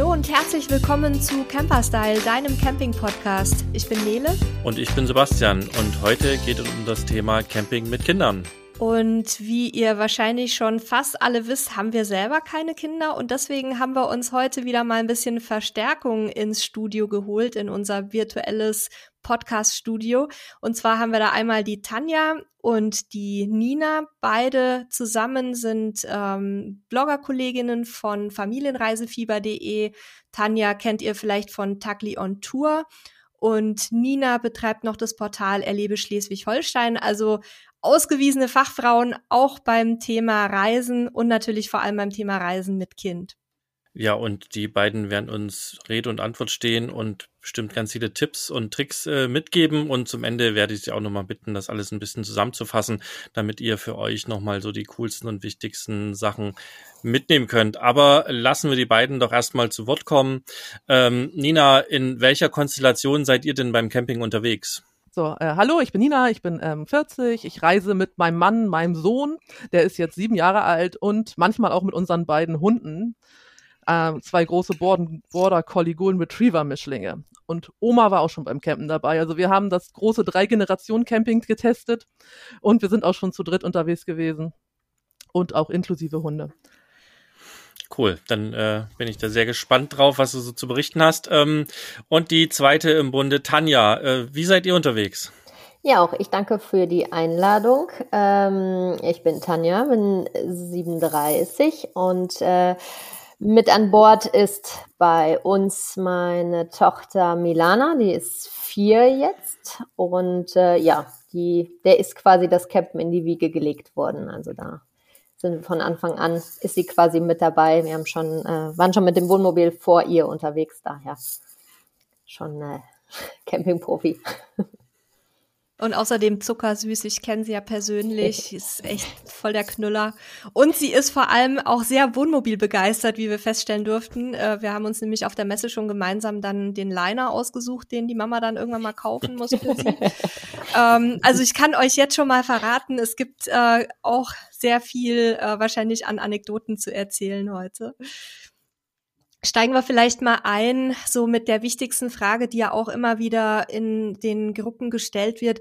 Hallo und herzlich willkommen zu Camperstyle, deinem Camping-Podcast. Ich bin Nele. Und ich bin Sebastian. Und heute geht es um das Thema Camping mit Kindern. Und wie ihr wahrscheinlich schon fast alle wisst, haben wir selber keine Kinder und deswegen haben wir uns heute wieder mal ein bisschen Verstärkung ins Studio geholt, in unser virtuelles Podcast-Studio. Und zwar haben wir da einmal die Tanja und die Nina. Beide zusammen sind ähm, Bloggerkolleginnen von Familienreisefieber.de. Tanja kennt ihr vielleicht von Tagli on Tour. Und Nina betreibt noch das Portal Erlebe Schleswig-Holstein. Also ausgewiesene Fachfrauen auch beim Thema Reisen und natürlich vor allem beim Thema Reisen mit Kind. Ja, und die beiden werden uns Rede und Antwort stehen und bestimmt ganz viele Tipps und Tricks äh, mitgeben. Und zum Ende werde ich Sie auch nochmal bitten, das alles ein bisschen zusammenzufassen, damit ihr für euch nochmal so die coolsten und wichtigsten Sachen mitnehmen könnt. Aber lassen wir die beiden doch erstmal zu Wort kommen. Ähm, Nina, in welcher Konstellation seid ihr denn beim Camping unterwegs? So, äh, hallo, ich bin Nina, ich bin ähm, 40, ich reise mit meinem Mann, meinem Sohn, der ist jetzt sieben Jahre alt und manchmal auch mit unseren beiden Hunden, äh, zwei große Border Collie Golden Retriever Mischlinge. Und Oma war auch schon beim Campen dabei. Also wir haben das große Drei-Generationen-Camping getestet und wir sind auch schon zu dritt unterwegs gewesen und auch inklusive Hunde. Cool, dann äh, bin ich da sehr gespannt drauf, was du so zu berichten hast. Ähm, und die zweite im Bunde, Tanja, äh, wie seid ihr unterwegs? Ja, auch ich danke für die Einladung. Ähm, ich bin Tanja, bin 37 und äh, mit an Bord ist bei uns meine Tochter Milana, die ist vier jetzt und äh, ja, die, der ist quasi das Campen in die Wiege gelegt worden. Also da sind von Anfang an, ist sie quasi mit dabei. Wir haben schon, äh, waren schon mit dem Wohnmobil vor ihr unterwegs, daher schon äh, Campingprofi. Und außerdem zuckersüß, ich kenne sie ja persönlich, ist echt voll der Knüller. Und sie ist vor allem auch sehr Wohnmobil begeistert, wie wir feststellen durften. Äh, wir haben uns nämlich auf der Messe schon gemeinsam dann den Liner ausgesucht, den die Mama dann irgendwann mal kaufen muss für sie. ähm, also ich kann euch jetzt schon mal verraten, es gibt äh, auch sehr viel äh, wahrscheinlich an Anekdoten zu erzählen heute. Steigen wir vielleicht mal ein, so mit der wichtigsten Frage, die ja auch immer wieder in den Gruppen gestellt wird.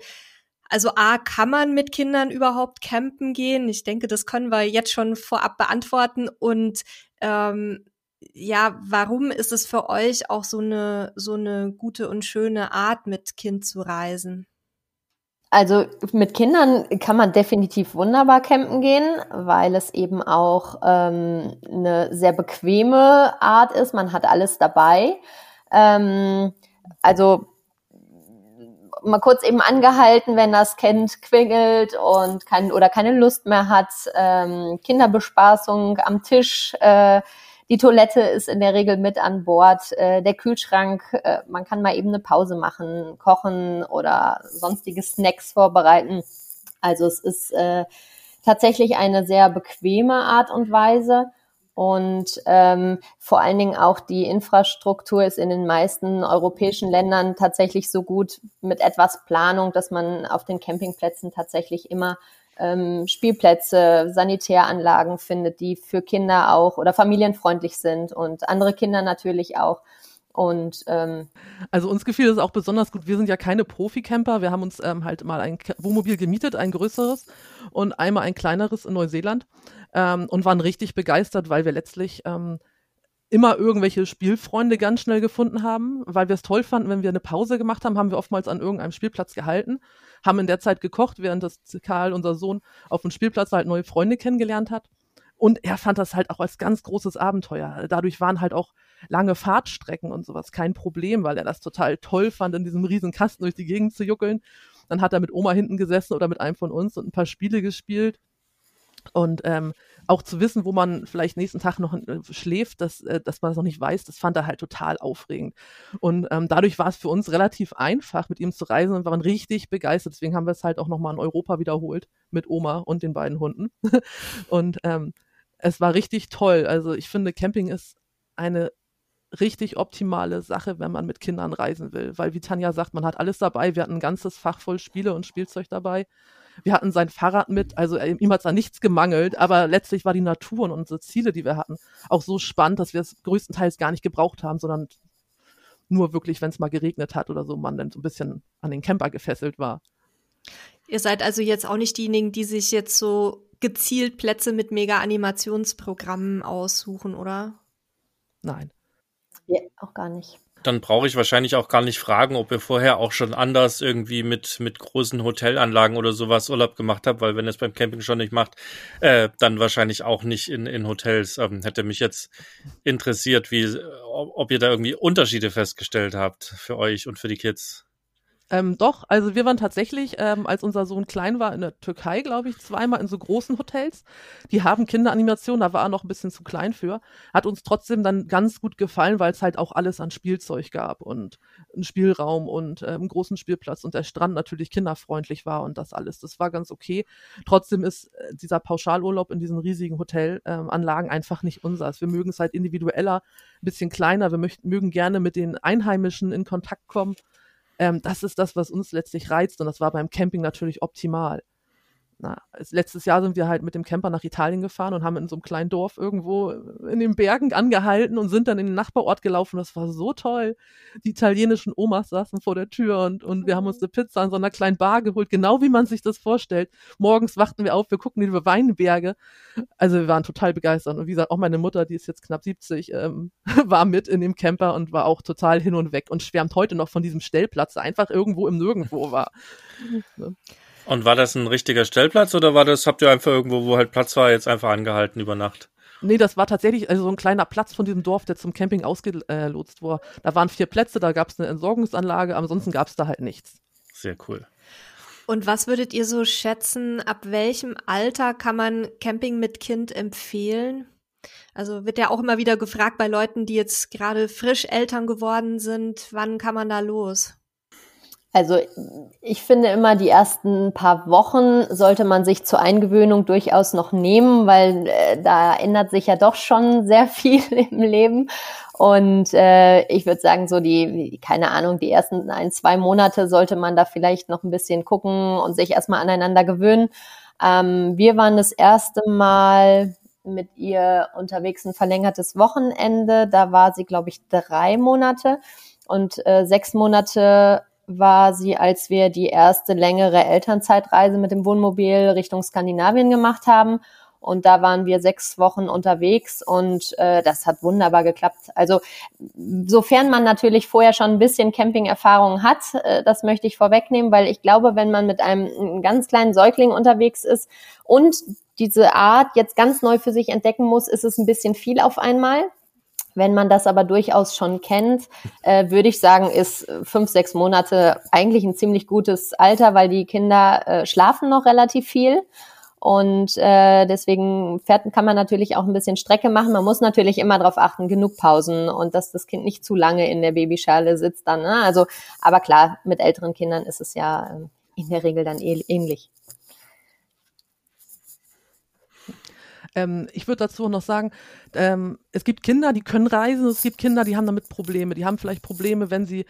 Also A, kann man mit Kindern überhaupt campen gehen? Ich denke, das können wir jetzt schon vorab beantworten. Und ähm, ja, warum ist es für euch auch so eine so eine gute und schöne Art, mit Kind zu reisen? Also mit Kindern kann man definitiv wunderbar campen gehen, weil es eben auch ähm, eine sehr bequeme Art ist. Man hat alles dabei. Ähm, also mal kurz eben angehalten, wenn das Kind quengelt und kein oder keine Lust mehr hat. Ähm, Kinderbespaßung am Tisch. Äh, die Toilette ist in der Regel mit an Bord. Äh, der Kühlschrank, äh, man kann mal eben eine Pause machen, kochen oder sonstige Snacks vorbereiten. Also es ist äh, tatsächlich eine sehr bequeme Art und Weise. Und ähm, vor allen Dingen auch die Infrastruktur ist in den meisten europäischen Ländern tatsächlich so gut mit etwas Planung, dass man auf den Campingplätzen tatsächlich immer ähm, Spielplätze, Sanitäranlagen findet, die für Kinder auch oder familienfreundlich sind und andere Kinder natürlich auch. Und ähm, also uns gefiel das auch besonders gut. Wir sind ja keine Profi-Camper. Wir haben uns ähm, halt mal ein Wohnmobil gemietet, ein größeres und einmal ein kleineres in Neuseeland ähm, und waren richtig begeistert, weil wir letztlich ähm, immer irgendwelche Spielfreunde ganz schnell gefunden haben, weil wir es toll fanden, wenn wir eine Pause gemacht haben, haben wir oftmals an irgendeinem Spielplatz gehalten, haben in der Zeit gekocht, während das Karl, unser Sohn, auf dem Spielplatz halt neue Freunde kennengelernt hat. Und er fand das halt auch als ganz großes Abenteuer. Dadurch waren halt auch lange Fahrtstrecken und sowas kein Problem, weil er das total toll fand, in diesem riesen Kasten durch die Gegend zu juckeln. Dann hat er mit Oma hinten gesessen oder mit einem von uns und ein paar Spiele gespielt. Und ähm, auch zu wissen, wo man vielleicht nächsten Tag noch äh, schläft, dass, äh, dass man das noch nicht weiß, das fand er halt total aufregend. Und ähm, dadurch war es für uns relativ einfach, mit ihm zu reisen und waren richtig begeistert. Deswegen haben wir es halt auch nochmal in Europa wiederholt mit Oma und den beiden Hunden. und ähm, es war richtig toll. Also ich finde, Camping ist eine richtig optimale Sache, wenn man mit Kindern reisen will. Weil, wie Tanja sagt, man hat alles dabei. Wir hatten ein ganzes Fach voll Spiele und Spielzeug dabei. Wir hatten sein Fahrrad mit, also äh, ihm hat da nichts gemangelt, aber letztlich war die Natur und unsere Ziele, die wir hatten, auch so spannend, dass wir es größtenteils gar nicht gebraucht haben, sondern nur wirklich, wenn es mal geregnet hat oder so, man dann so ein bisschen an den Camper gefesselt war. Ihr seid also jetzt auch nicht diejenigen, die sich jetzt so gezielt Plätze mit Mega-Animationsprogrammen aussuchen, oder? Nein. Ja, auch gar nicht. Dann brauche ich wahrscheinlich auch gar nicht fragen, ob ihr vorher auch schon anders irgendwie mit, mit großen Hotelanlagen oder sowas Urlaub gemacht habt, weil wenn ihr es beim Camping schon nicht macht, äh, dann wahrscheinlich auch nicht in, in Hotels. Ähm, hätte mich jetzt interessiert, wie, ob, ob ihr da irgendwie Unterschiede festgestellt habt für euch und für die Kids. Ähm, doch, also wir waren tatsächlich, ähm, als unser Sohn klein war, in der Türkei, glaube ich, zweimal in so großen Hotels. Die haben Kinderanimation, da war er noch ein bisschen zu klein für. Hat uns trotzdem dann ganz gut gefallen, weil es halt auch alles an Spielzeug gab und einen Spielraum und äh, einen großen Spielplatz und der Strand natürlich kinderfreundlich war und das alles. Das war ganz okay. Trotzdem ist äh, dieser Pauschalurlaub in diesen riesigen Hotelanlagen ähm, einfach nicht unseres. Wir mögen es halt individueller, ein bisschen kleiner. Wir möchten, mögen gerne mit den Einheimischen in Kontakt kommen ähm, das ist das, was uns letztlich reizt und das war beim Camping natürlich optimal na, letztes Jahr sind wir halt mit dem Camper nach Italien gefahren und haben in so einem kleinen Dorf irgendwo in den Bergen angehalten und sind dann in den Nachbarort gelaufen. Das war so toll. Die italienischen Omas saßen vor der Tür und, und wir haben uns eine Pizza in so einer kleinen Bar geholt, genau wie man sich das vorstellt. Morgens wachten wir auf, wir gucken über Weinberge. Also wir waren total begeistert. Und wie gesagt, auch meine Mutter, die ist jetzt knapp 70, ähm, war mit in dem Camper und war auch total hin und weg und schwärmt heute noch von diesem Stellplatz, der einfach irgendwo im Nirgendwo war. Ne? Und war das ein richtiger Stellplatz oder war das, habt ihr einfach irgendwo, wo halt Platz war, jetzt einfach angehalten über Nacht? Nee, das war tatsächlich also so ein kleiner Platz von diesem Dorf, der zum Camping ausgelotst war. Da waren vier Plätze, da gab es eine Entsorgungsanlage, ansonsten gab es da halt nichts. Sehr cool. Und was würdet ihr so schätzen, ab welchem Alter kann man Camping mit Kind empfehlen? Also wird ja auch immer wieder gefragt bei Leuten, die jetzt gerade frisch Eltern geworden sind, wann kann man da los? Also ich finde immer, die ersten paar Wochen sollte man sich zur Eingewöhnung durchaus noch nehmen, weil äh, da ändert sich ja doch schon sehr viel im Leben. Und äh, ich würde sagen, so die, keine Ahnung, die ersten ein, zwei Monate sollte man da vielleicht noch ein bisschen gucken und sich erstmal aneinander gewöhnen. Ähm, wir waren das erste Mal mit ihr unterwegs ein verlängertes Wochenende. Da war sie, glaube ich, drei Monate. Und äh, sechs Monate war sie, als wir die erste längere Elternzeitreise mit dem Wohnmobil Richtung Skandinavien gemacht haben. Und da waren wir sechs Wochen unterwegs und äh, das hat wunderbar geklappt. Also sofern man natürlich vorher schon ein bisschen Camping-Erfahrung hat, äh, das möchte ich vorwegnehmen, weil ich glaube, wenn man mit einem ganz kleinen Säugling unterwegs ist und diese Art jetzt ganz neu für sich entdecken muss, ist es ein bisschen viel auf einmal. Wenn man das aber durchaus schon kennt, äh, würde ich sagen, ist fünf, sechs Monate eigentlich ein ziemlich gutes Alter, weil die Kinder äh, schlafen noch relativ viel. Und äh, deswegen fährt, kann man natürlich auch ein bisschen Strecke machen. Man muss natürlich immer darauf achten, genug Pausen und dass das Kind nicht zu lange in der Babyschale sitzt dann. Ne? Also, aber klar, mit älteren Kindern ist es ja äh, in der Regel dann ähnlich. Ähm, ich würde dazu noch sagen, ähm, es gibt Kinder, die können reisen, es gibt Kinder, die haben damit Probleme. Die haben vielleicht Probleme, wenn sie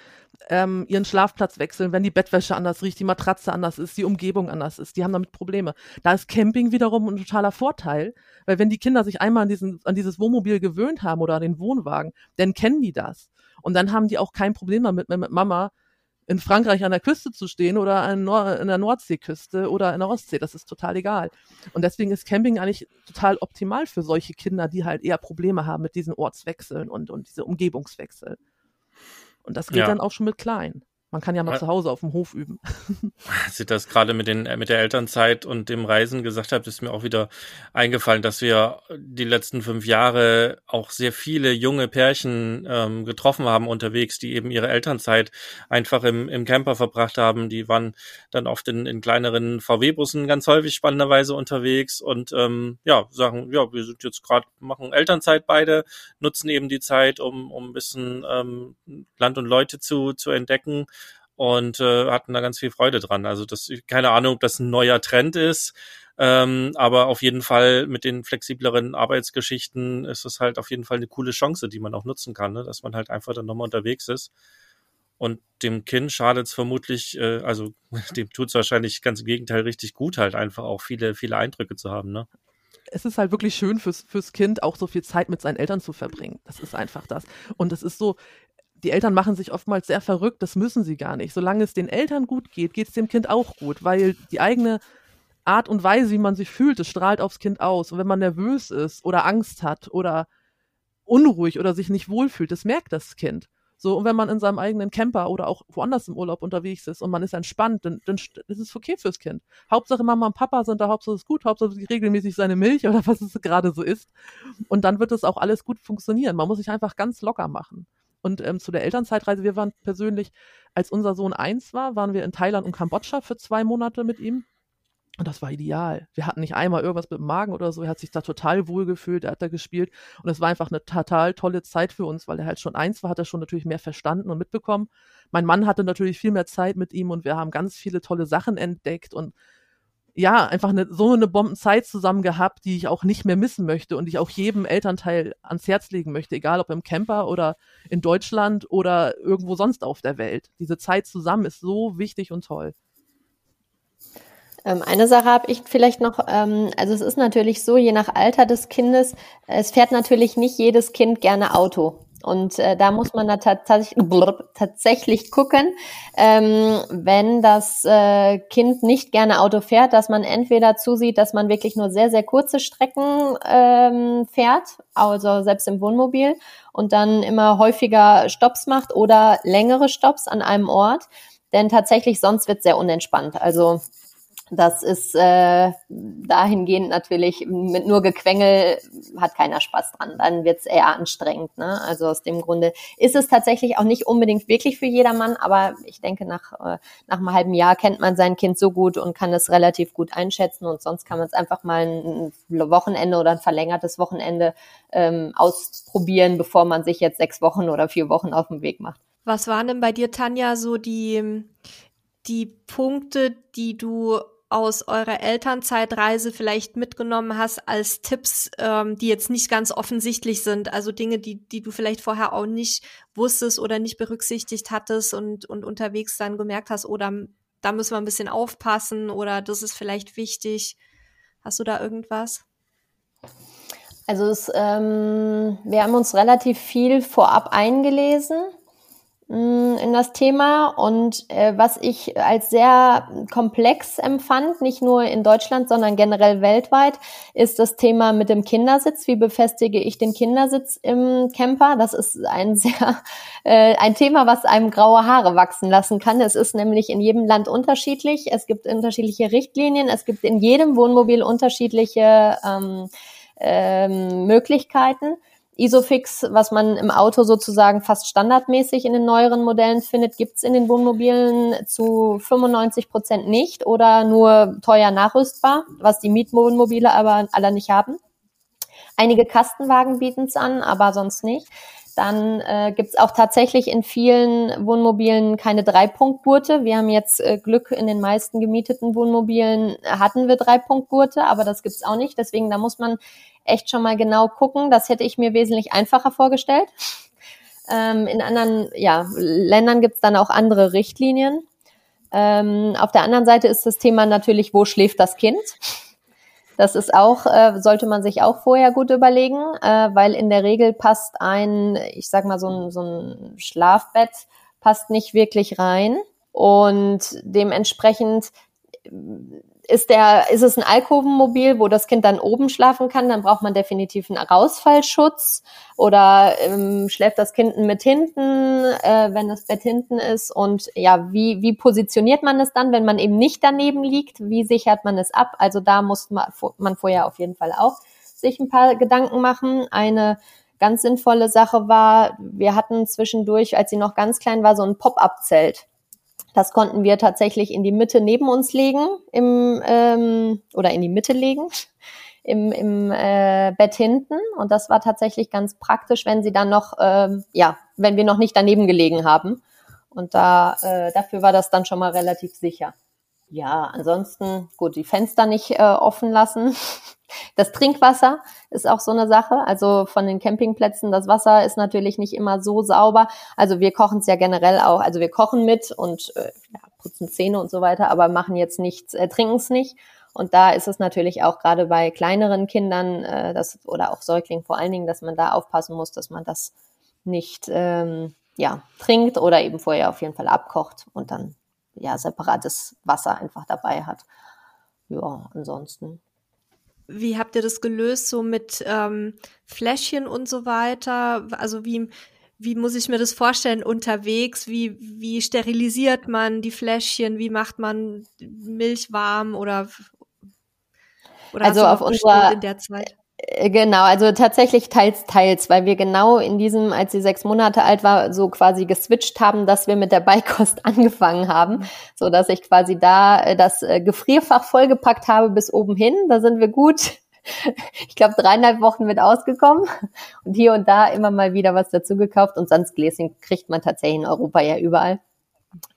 ähm, ihren Schlafplatz wechseln, wenn die Bettwäsche anders riecht, die Matratze anders ist, die Umgebung anders ist. Die haben damit Probleme. Da ist Camping wiederum ein totaler Vorteil, weil wenn die Kinder sich einmal an, diesen, an dieses Wohnmobil gewöhnt haben oder an den Wohnwagen, dann kennen die das. Und dann haben die auch kein Problem damit, mit Mama in Frankreich an der Küste zu stehen oder an Nord in der Nordseeküste oder in der Ostsee. Das ist total egal. Und deswegen ist Camping eigentlich total optimal für solche Kinder, die halt eher Probleme haben mit diesen Ortswechseln und, und diese Umgebungswechsel. Und das geht ja. dann auch schon mit klein. Man kann ja mal zu Hause auf dem Hof üben. Als ich das gerade mit, den, mit der Elternzeit und dem Reisen gesagt habe, ist mir auch wieder eingefallen, dass wir die letzten fünf Jahre auch sehr viele junge Pärchen ähm, getroffen haben unterwegs, die eben ihre Elternzeit einfach im, im Camper verbracht haben. Die waren dann oft in, in kleineren VW-Bussen ganz häufig spannenderweise unterwegs und ähm, ja, sagen, ja, wir sind jetzt gerade, machen Elternzeit beide, nutzen eben die Zeit, um, um ein bisschen ähm, Land und Leute zu, zu entdecken und äh, hatten da ganz viel Freude dran. Also das, keine Ahnung, ob das ein neuer Trend ist, ähm, aber auf jeden Fall mit den flexibleren Arbeitsgeschichten ist es halt auf jeden Fall eine coole Chance, die man auch nutzen kann, ne? dass man halt einfach dann nochmal unterwegs ist. Und dem Kind schadet es vermutlich, äh, also dem tut es wahrscheinlich ganz im Gegenteil richtig gut, halt einfach auch viele, viele Eindrücke zu haben, ne? es ist halt wirklich schön fürs, fürs Kind, auch so viel Zeit mit seinen Eltern zu verbringen. Das ist einfach das. Und es ist so, die Eltern machen sich oftmals sehr verrückt, das müssen sie gar nicht. Solange es den Eltern gut geht, geht es dem Kind auch gut, weil die eigene Art und Weise, wie man sich fühlt, das strahlt aufs Kind aus. Und wenn man nervös ist oder Angst hat oder unruhig oder sich nicht wohlfühlt, das merkt das Kind. So, und wenn man in seinem eigenen Camper oder auch woanders im Urlaub unterwegs ist und man ist entspannt, dann, dann ist es okay fürs Kind. Hauptsache Mama und Papa sind da, Hauptsache es ist gut, Hauptsache regelmäßig seine Milch oder was es gerade so ist. Und dann wird es auch alles gut funktionieren. Man muss sich einfach ganz locker machen. Und ähm, zu der Elternzeitreise, wir waren persönlich, als unser Sohn eins war, waren wir in Thailand und Kambodscha für zwei Monate mit ihm. Und das war ideal. Wir hatten nicht einmal irgendwas mit dem Magen oder so. Er hat sich da total wohl gefühlt. Er hat da gespielt. Und es war einfach eine total tolle Zeit für uns, weil er halt schon eins war, hat er schon natürlich mehr verstanden und mitbekommen. Mein Mann hatte natürlich viel mehr Zeit mit ihm und wir haben ganz viele tolle Sachen entdeckt und ja, einfach eine, so eine Bombenzeit zusammen gehabt, die ich auch nicht mehr missen möchte und die ich auch jedem Elternteil ans Herz legen möchte, egal ob im Camper oder in Deutschland oder irgendwo sonst auf der Welt. Diese Zeit zusammen ist so wichtig und toll. Ähm, eine Sache habe ich vielleicht noch, ähm, also es ist natürlich so, je nach Alter des Kindes, es fährt natürlich nicht jedes Kind gerne Auto. Und äh, da muss man da tatsächlich, tatsächlich gucken, ähm, wenn das äh, Kind nicht gerne Auto fährt, dass man entweder zusieht, dass man wirklich nur sehr, sehr kurze Strecken ähm, fährt, also selbst im Wohnmobil, und dann immer häufiger Stops macht oder längere Stops an einem Ort. Denn tatsächlich sonst wird sehr unentspannt. Also das ist äh, dahingehend natürlich mit nur Gequengel hat keiner Spaß dran. Dann wird's eher anstrengend. Ne? Also aus dem Grunde ist es tatsächlich auch nicht unbedingt wirklich für jedermann, aber ich denke, nach, äh, nach einem halben Jahr kennt man sein Kind so gut und kann es relativ gut einschätzen und sonst kann man es einfach mal ein Wochenende oder ein verlängertes Wochenende ähm, ausprobieren, bevor man sich jetzt sechs Wochen oder vier Wochen auf den Weg macht. Was waren denn bei dir, Tanja, so die, die Punkte, die du aus eurer Elternzeitreise vielleicht mitgenommen hast als Tipps, ähm, die jetzt nicht ganz offensichtlich sind? Also Dinge, die, die du vielleicht vorher auch nicht wusstest oder nicht berücksichtigt hattest und, und unterwegs dann gemerkt hast, oder oh, da müssen wir ein bisschen aufpassen oder das ist vielleicht wichtig. Hast du da irgendwas? Also es, ähm, wir haben uns relativ viel vorab eingelesen in das Thema und äh, was ich als sehr komplex empfand, nicht nur in Deutschland, sondern generell weltweit, ist das Thema mit dem Kindersitz. Wie befestige ich den Kindersitz im Camper? Das ist ein sehr äh, ein Thema, was einem graue Haare wachsen lassen kann. Es ist nämlich in jedem Land unterschiedlich. Es gibt unterschiedliche Richtlinien. Es gibt in jedem Wohnmobil unterschiedliche ähm, ähm, Möglichkeiten. Isofix, was man im Auto sozusagen fast standardmäßig in den neueren Modellen findet, gibt's in den Wohnmobilen zu 95 Prozent nicht oder nur teuer nachrüstbar, was die Mietwohnmobile aber alle nicht haben. Einige Kastenwagen bieten's an, aber sonst nicht. Dann äh, gibt auch tatsächlich in vielen Wohnmobilen keine Dreipunktgurte. Wir haben jetzt äh, Glück, in den meisten gemieteten Wohnmobilen hatten wir Dreipunktgurte, aber das gibt's auch nicht. Deswegen, da muss man echt schon mal genau gucken. Das hätte ich mir wesentlich einfacher vorgestellt. Ähm, in anderen ja, Ländern gibt es dann auch andere Richtlinien. Ähm, auf der anderen Seite ist das Thema natürlich, wo schläft das Kind? Das ist auch, äh, sollte man sich auch vorher gut überlegen, äh, weil in der Regel passt ein, ich sag mal, so ein, so ein Schlafbett passt nicht wirklich rein. Und dementsprechend ist der, ist es ein Alkovenmobil, wo das Kind dann oben schlafen kann, dann braucht man definitiv einen Rausfallschutz oder ähm, schläft das Kind mit hinten, äh, wenn das Bett hinten ist und ja, wie, wie positioniert man es dann, wenn man eben nicht daneben liegt, wie sichert man es ab? Also da muss man, man vorher auf jeden Fall auch sich ein paar Gedanken machen. Eine ganz sinnvolle Sache war, wir hatten zwischendurch, als sie noch ganz klein war, so ein Pop-up-Zelt. Das konnten wir tatsächlich in die Mitte neben uns legen im, ähm, oder in die Mitte legen im, im äh, Bett hinten. Und das war tatsächlich ganz praktisch, wenn sie dann noch, ähm, ja, wenn wir noch nicht daneben gelegen haben. Und da, äh, dafür war das dann schon mal relativ sicher. Ja, ansonsten gut, die Fenster nicht äh, offen lassen. Das Trinkwasser ist auch so eine Sache. Also von den Campingplätzen, das Wasser ist natürlich nicht immer so sauber. Also wir kochen es ja generell auch. Also wir kochen mit und äh, ja, putzen Zähne und so weiter, aber machen jetzt nichts, äh, trinken es nicht. Und da ist es natürlich auch gerade bei kleineren Kindern äh, das, oder auch Säuglingen vor allen Dingen, dass man da aufpassen muss, dass man das nicht ähm, ja, trinkt oder eben vorher auf jeden Fall abkocht und dann ja separates Wasser einfach dabei hat. Ja, ansonsten. Wie habt ihr das gelöst, so mit ähm, Fläschchen und so weiter? Also wie, wie muss ich mir das vorstellen unterwegs? Wie, wie sterilisiert man die Fläschchen? Wie macht man Milch warm oder, oder also auf unserer in der Zeit? Äh, genau, also tatsächlich teils, teils, weil wir genau in diesem, als sie sechs Monate alt war, so quasi geswitcht haben, dass wir mit der Beikost angefangen haben, mhm. so dass ich quasi da äh, das äh, Gefrierfach vollgepackt habe bis oben hin. Da sind wir gut. Ich glaube, dreieinhalb Wochen mit ausgekommen und hier und da immer mal wieder was dazu gekauft und sonst Gläschen kriegt man tatsächlich in Europa ja überall.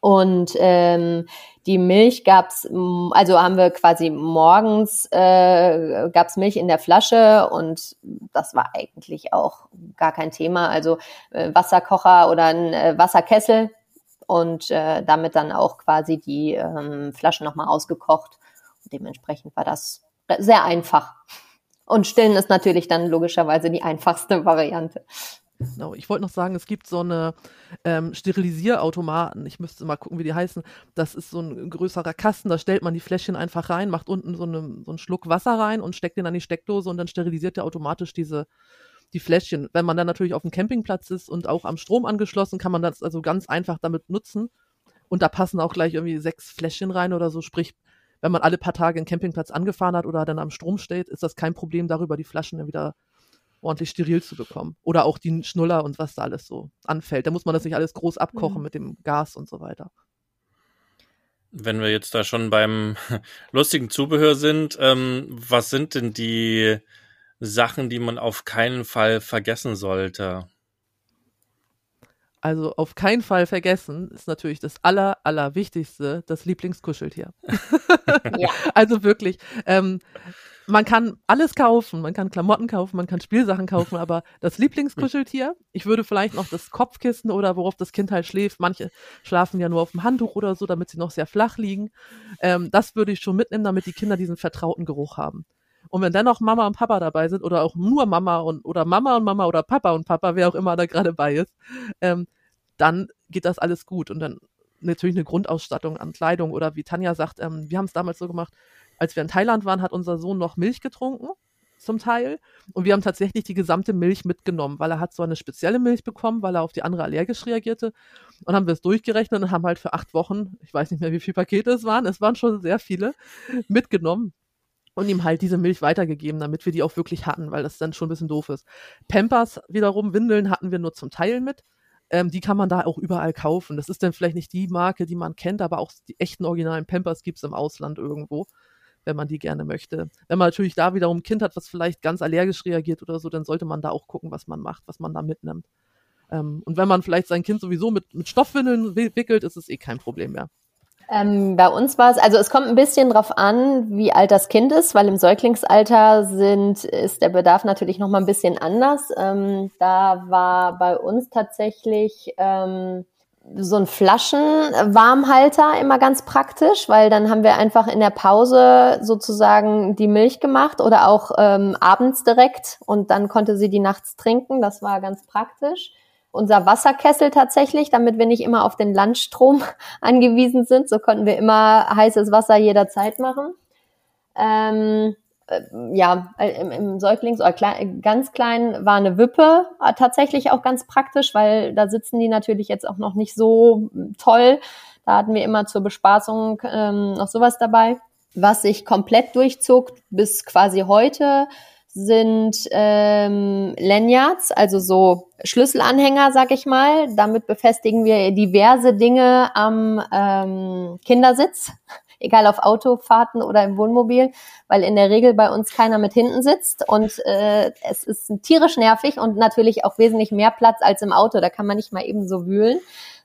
Und ähm, die Milch gab's, also haben wir quasi morgens äh, gab's Milch in der Flasche und das war eigentlich auch gar kein Thema. Also äh, Wasserkocher oder ein äh, Wasserkessel und äh, damit dann auch quasi die ähm, Flasche nochmal ausgekocht. Und dementsprechend war das sehr einfach. Und stillen ist natürlich dann logischerweise die einfachste Variante. Genau. Ich wollte noch sagen, es gibt so eine ähm, Sterilisierautomaten. Ich müsste mal gucken, wie die heißen. Das ist so ein größerer Kasten. Da stellt man die Fläschchen einfach rein, macht unten so, eine, so einen Schluck Wasser rein und steckt den an die Steckdose und dann sterilisiert der automatisch diese die Fläschchen. Wenn man dann natürlich auf dem Campingplatz ist und auch am Strom angeschlossen, kann man das also ganz einfach damit nutzen. Und da passen auch gleich irgendwie sechs Fläschchen rein oder so. Sprich, wenn man alle paar Tage einen Campingplatz angefahren hat oder dann am Strom steht, ist das kein Problem, darüber die Flaschen dann wieder ordentlich steril zu bekommen. Oder auch die Schnuller und was da alles so anfällt. Da muss man das nicht alles groß abkochen mhm. mit dem Gas und so weiter. Wenn wir jetzt da schon beim lustigen Zubehör sind, ähm, was sind denn die Sachen, die man auf keinen Fall vergessen sollte? Also auf keinen Fall vergessen ist natürlich das aller, allerwichtigste, das Lieblingskuscheltier. ja. Also wirklich, ähm, man kann alles kaufen, man kann Klamotten kaufen, man kann Spielsachen kaufen, aber das Lieblingskuscheltier, ich würde vielleicht noch das Kopfkissen oder worauf das Kind halt schläft, manche schlafen ja nur auf dem Handtuch oder so, damit sie noch sehr flach liegen, ähm, das würde ich schon mitnehmen, damit die Kinder diesen vertrauten Geruch haben. Und wenn dann noch Mama und Papa dabei sind oder auch nur Mama und oder Mama und Mama oder Papa und Papa, wer auch immer da gerade bei ist, ähm, dann geht das alles gut. Und dann natürlich eine Grundausstattung an Kleidung oder wie Tanja sagt, ähm, wir haben es damals so gemacht, als wir in Thailand waren, hat unser Sohn noch Milch getrunken zum Teil. Und wir haben tatsächlich die gesamte Milch mitgenommen, weil er hat so eine spezielle Milch bekommen, weil er auf die andere allergisch reagierte. Und haben wir es durchgerechnet und haben halt für acht Wochen, ich weiß nicht mehr, wie viele Pakete es waren, es waren schon sehr viele, mitgenommen. Und ihm halt diese Milch weitergegeben, damit wir die auch wirklich hatten, weil das dann schon ein bisschen doof ist. Pampers wiederum, Windeln hatten wir nur zum Teil mit. Ähm, die kann man da auch überall kaufen. Das ist dann vielleicht nicht die Marke, die man kennt, aber auch die echten originalen Pampers gibt es im Ausland irgendwo wenn man die gerne möchte. Wenn man natürlich da wiederum ein Kind hat, was vielleicht ganz allergisch reagiert oder so, dann sollte man da auch gucken, was man macht, was man da mitnimmt. Ähm, und wenn man vielleicht sein Kind sowieso mit, mit Stoffwindeln wickelt, ist es eh kein Problem mehr. Ähm, bei uns war es, also es kommt ein bisschen drauf an, wie alt das Kind ist, weil im Säuglingsalter sind, ist der Bedarf natürlich noch mal ein bisschen anders. Ähm, da war bei uns tatsächlich ähm, so ein Flaschenwarmhalter immer ganz praktisch, weil dann haben wir einfach in der Pause sozusagen die Milch gemacht oder auch ähm, abends direkt und dann konnte sie die nachts trinken. Das war ganz praktisch. Unser Wasserkessel tatsächlich, damit wir nicht immer auf den Landstrom angewiesen sind. So konnten wir immer heißes Wasser jederzeit machen. Ähm, äh, ja, äh, im, Säuglings- oder klein, ganz klein war eine Wippe äh, tatsächlich auch ganz praktisch, weil da sitzen die natürlich jetzt auch noch nicht so toll. Da hatten wir immer zur Bespaßung ähm, noch sowas dabei. Was sich komplett durchzog bis quasi heute sind ähm, Lanyards, also so Schlüsselanhänger, sag ich mal. Damit befestigen wir diverse Dinge am ähm, Kindersitz egal auf Autofahrten oder im Wohnmobil, weil in der Regel bei uns keiner mit hinten sitzt und äh, es ist tierisch nervig und natürlich auch wesentlich mehr Platz als im Auto. Da kann man nicht mal eben so wühlen,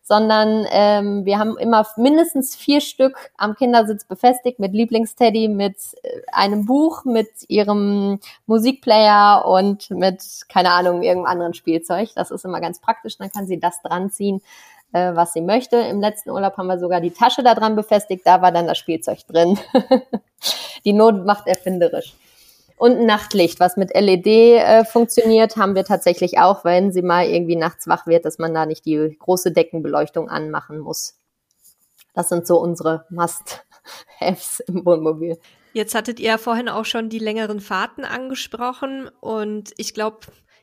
sondern ähm, wir haben immer mindestens vier Stück am Kindersitz befestigt mit Lieblingsteddy, mit äh, einem Buch, mit ihrem Musikplayer und mit, keine Ahnung, irgendeinem anderen Spielzeug. Das ist immer ganz praktisch, dann kann sie das dran ziehen, äh, was sie möchte. Im letzten Urlaub haben wir sogar die Tasche da dran befestigt, da war dann das Spielzeug drin. die Not macht erfinderisch. Und ein Nachtlicht, was mit LED äh, funktioniert, haben wir tatsächlich auch, wenn sie mal irgendwie nachts wach wird, dass man da nicht die große Deckenbeleuchtung anmachen muss. Das sind so unsere Must-Haves im Wohnmobil. Jetzt hattet ihr ja vorhin auch schon die längeren Fahrten angesprochen und ich glaube,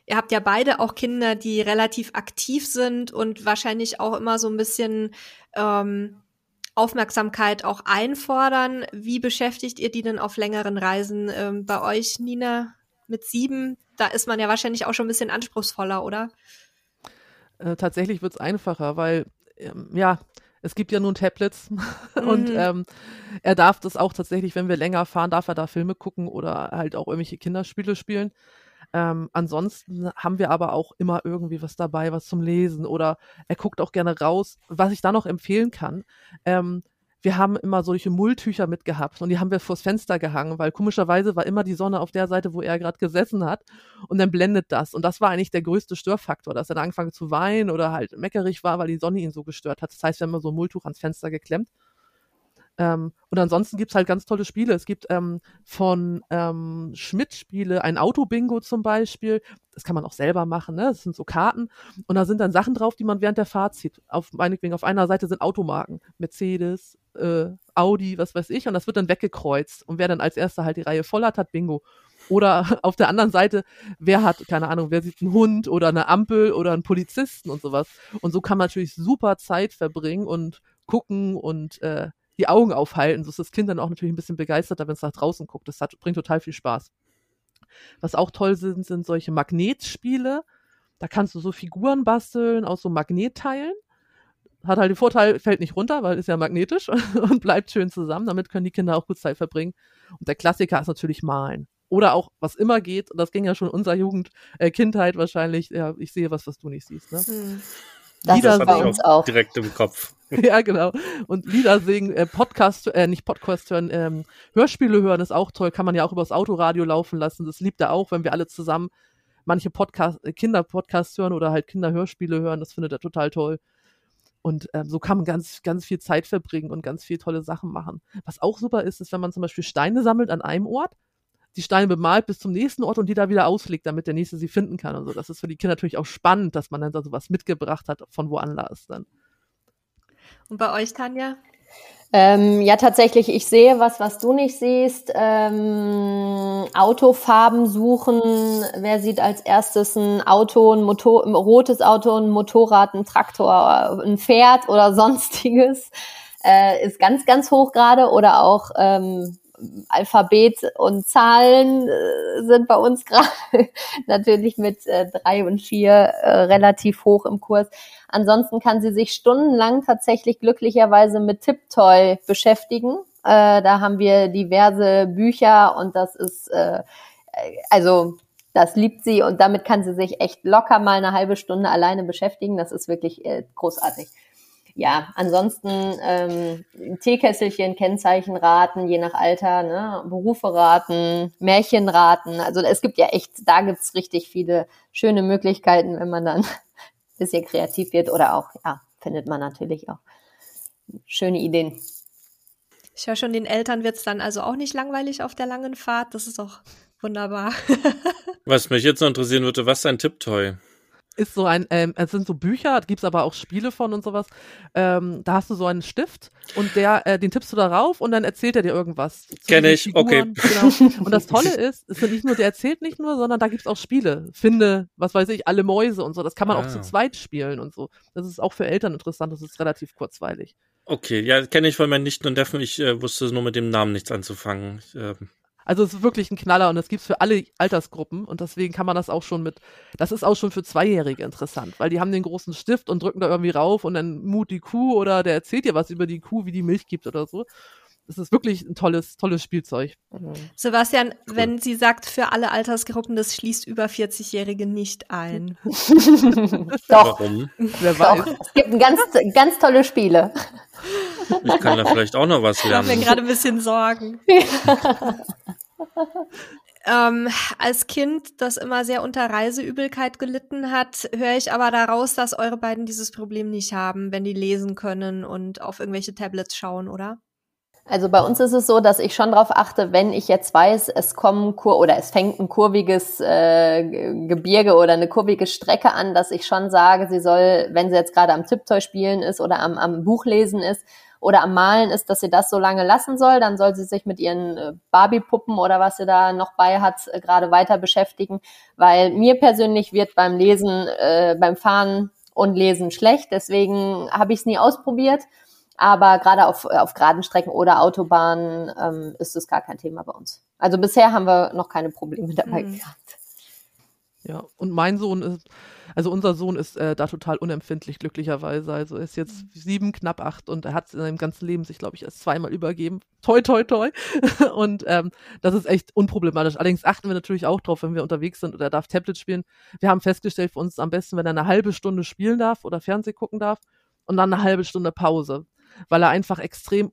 ihr habt ja beide auch Kinder, die relativ aktiv sind und wahrscheinlich auch immer so ein bisschen ähm, Aufmerksamkeit auch einfordern. Wie beschäftigt ihr die denn auf längeren Reisen? Ähm, bei euch, Nina, mit sieben, da ist man ja wahrscheinlich auch schon ein bisschen anspruchsvoller, oder? Äh, tatsächlich wird es einfacher, weil, ähm, ja, es gibt ja nun Tablets und mhm. ähm, er darf das auch tatsächlich, wenn wir länger fahren, darf er da Filme gucken oder halt auch irgendwelche Kinderspiele spielen. Ähm, ansonsten haben wir aber auch immer irgendwie was dabei, was zum Lesen oder er guckt auch gerne raus. Was ich da noch empfehlen kann, ähm, wir haben immer solche Mulltücher mitgehabt und die haben wir vors Fenster gehangen, weil komischerweise war immer die Sonne auf der Seite, wo er gerade gesessen hat und dann blendet das. Und das war eigentlich der größte Störfaktor, dass er dann angefangen zu weinen oder halt meckerig war, weil die Sonne ihn so gestört hat. Das heißt, wir haben immer so ein Mulltuch ans Fenster geklemmt ähm, und ansonsten gibt's halt ganz tolle Spiele. Es gibt ähm, von ähm, Schmidt-Spiele ein Autobingo zum Beispiel. Das kann man auch selber machen, ne? Das sind so Karten. Und da sind dann Sachen drauf, die man während der Fahrt zieht. Auf, meinetwegen, auf einer Seite sind Automarken. Mercedes, äh, Audi, was weiß ich. Und das wird dann weggekreuzt. Und wer dann als erster halt die Reihe voll hat, hat Bingo. Oder auf der anderen Seite, wer hat, keine Ahnung, wer sieht einen Hund oder eine Ampel oder einen Polizisten und sowas. Und so kann man natürlich super Zeit verbringen und gucken und äh, die Augen aufhalten. So ist das Kind dann auch natürlich ein bisschen begeisterter, wenn es nach draußen guckt. Das hat, bringt total viel Spaß. Was auch toll sind, sind solche Magnetspiele. Da kannst du so Figuren basteln aus so Magnetteilen. Hat halt den Vorteil, fällt nicht runter, weil ist ja magnetisch und bleibt schön zusammen. Damit können die Kinder auch gut Zeit verbringen. Und der Klassiker ist natürlich Malen. Oder auch, was immer geht, und das ging ja schon unserer Jugend, äh, Kindheit wahrscheinlich, ja, ich sehe was, was du nicht siehst. Ne? Hm. Das Lieder ist bei uns auch, auch direkt im Kopf. ja, genau. Und Lieder singen, äh, Podcast, äh, nicht Podcast hören, ähm, Hörspiele hören ist auch toll. Kann man ja auch übers Autoradio laufen lassen. Das liebt er auch, wenn wir alle zusammen manche Podcast, äh, Kinderpodcasts hören oder halt Kinderhörspiele hören. Das findet er total toll. Und ähm, so kann man ganz, ganz viel Zeit verbringen und ganz viel tolle Sachen machen. Was auch super ist, ist, wenn man zum Beispiel Steine sammelt an einem Ort die Steine bemalt bis zum nächsten Ort und die da wieder auslegt, damit der nächste sie finden kann und so. Das ist für die Kinder natürlich auch spannend, dass man dann da sowas mitgebracht hat von woanders dann. Und bei euch, Tanja? Ähm, ja, tatsächlich, ich sehe was, was du nicht siehst. Ähm, Autofarben suchen. Wer sieht als erstes ein Auto, ein, Motor, ein rotes Auto, ein Motorrad, ein Traktor, ein Pferd oder sonstiges? Äh, ist ganz, ganz hoch gerade. Oder auch ähm, Alphabet und Zahlen äh, sind bei uns gerade natürlich mit äh, drei und vier äh, relativ hoch im Kurs. Ansonsten kann sie sich stundenlang tatsächlich glücklicherweise mit Tiptoy beschäftigen. Äh, da haben wir diverse Bücher und das ist äh, also das liebt sie und damit kann sie sich echt locker mal eine halbe Stunde alleine beschäftigen. Das ist wirklich äh, großartig ja, ansonsten ähm, Teekesselchen, Kennzeichen raten, je nach Alter, ne? Berufe raten, Märchen raten. Also es gibt ja echt, da gibt's richtig viele schöne Möglichkeiten, wenn man dann ein bisschen kreativ wird oder auch, ja, findet man natürlich auch schöne Ideen. Ich höre schon, den Eltern wird's dann also auch nicht langweilig auf der langen Fahrt. Das ist auch wunderbar. was mich jetzt noch interessieren würde, was ist ein Tipptoy? Ist so ein, ähm, es sind so Bücher, gibt's aber auch Spiele von und sowas. Ähm, da hast du so einen Stift und der, äh, den tippst du darauf und dann erzählt er dir irgendwas. Kenne ich, Figuren, okay. Genau. Und das Tolle ist, ist nicht nur, der erzählt nicht nur, sondern da gibt's auch Spiele. Finde, was weiß ich, alle Mäuse und so. Das kann man ah. auch zu zweit spielen und so. Das ist auch für Eltern interessant, das ist relativ kurzweilig. Okay, ja, kenne ich von meinen Nichten und Neffen. Ich äh, wusste nur mit dem Namen nichts anzufangen. Ich, äh, also es ist wirklich ein Knaller und es gibt's für alle Altersgruppen und deswegen kann man das auch schon mit, das ist auch schon für Zweijährige interessant, weil die haben den großen Stift und drücken da irgendwie rauf und dann mut die Kuh oder der erzählt dir was über die Kuh, wie die Milch gibt oder so. Es ist wirklich ein tolles, tolles Spielzeug. Mhm. Sebastian, cool. wenn sie sagt, für alle Altersgruppen, das schließt über 40-Jährige nicht ein. Doch. Warum? Wer weiß. Doch. Es gibt ganz, ganz tolle Spiele. Ich kann da vielleicht auch noch was lernen. Ich habe mir gerade ein bisschen Sorgen. ähm, als Kind, das immer sehr unter Reiseübelkeit gelitten hat, höre ich aber daraus, dass eure beiden dieses Problem nicht haben, wenn die lesen können und auf irgendwelche Tablets schauen, oder? Also bei uns ist es so, dass ich schon darauf achte, wenn ich jetzt weiß, es kommen Kur oder es fängt ein kurviges äh, Gebirge oder eine kurvige Strecke an, dass ich schon sage, sie soll, wenn sie jetzt gerade am Tipptoy spielen ist oder am, am Buchlesen ist oder am Malen ist, dass sie das so lange lassen soll. Dann soll sie sich mit ihren äh, Barbie-Puppen oder was sie da noch bei hat, äh, gerade weiter beschäftigen. Weil mir persönlich wird beim Lesen, äh, beim Fahren und Lesen schlecht. Deswegen habe ich es nie ausprobiert. Aber gerade auf, auf geraden Strecken oder Autobahnen ähm, ist es gar kein Thema bei uns. Also bisher haben wir noch keine Probleme dabei mhm. gehabt. Ja, und mein Sohn ist, also unser Sohn ist äh, da total unempfindlich, glücklicherweise. Also er ist jetzt mhm. sieben, knapp acht und er hat in seinem ganzen Leben sich, glaube ich, erst zweimal übergeben. Toi, toi, toi. und ähm, das ist echt unproblematisch. Allerdings achten wir natürlich auch drauf, wenn wir unterwegs sind oder er darf Tablet spielen. Wir haben festgestellt, für uns ist es am besten, wenn er eine halbe Stunde spielen darf oder Fernseh gucken darf und dann eine halbe Stunde Pause weil er einfach extrem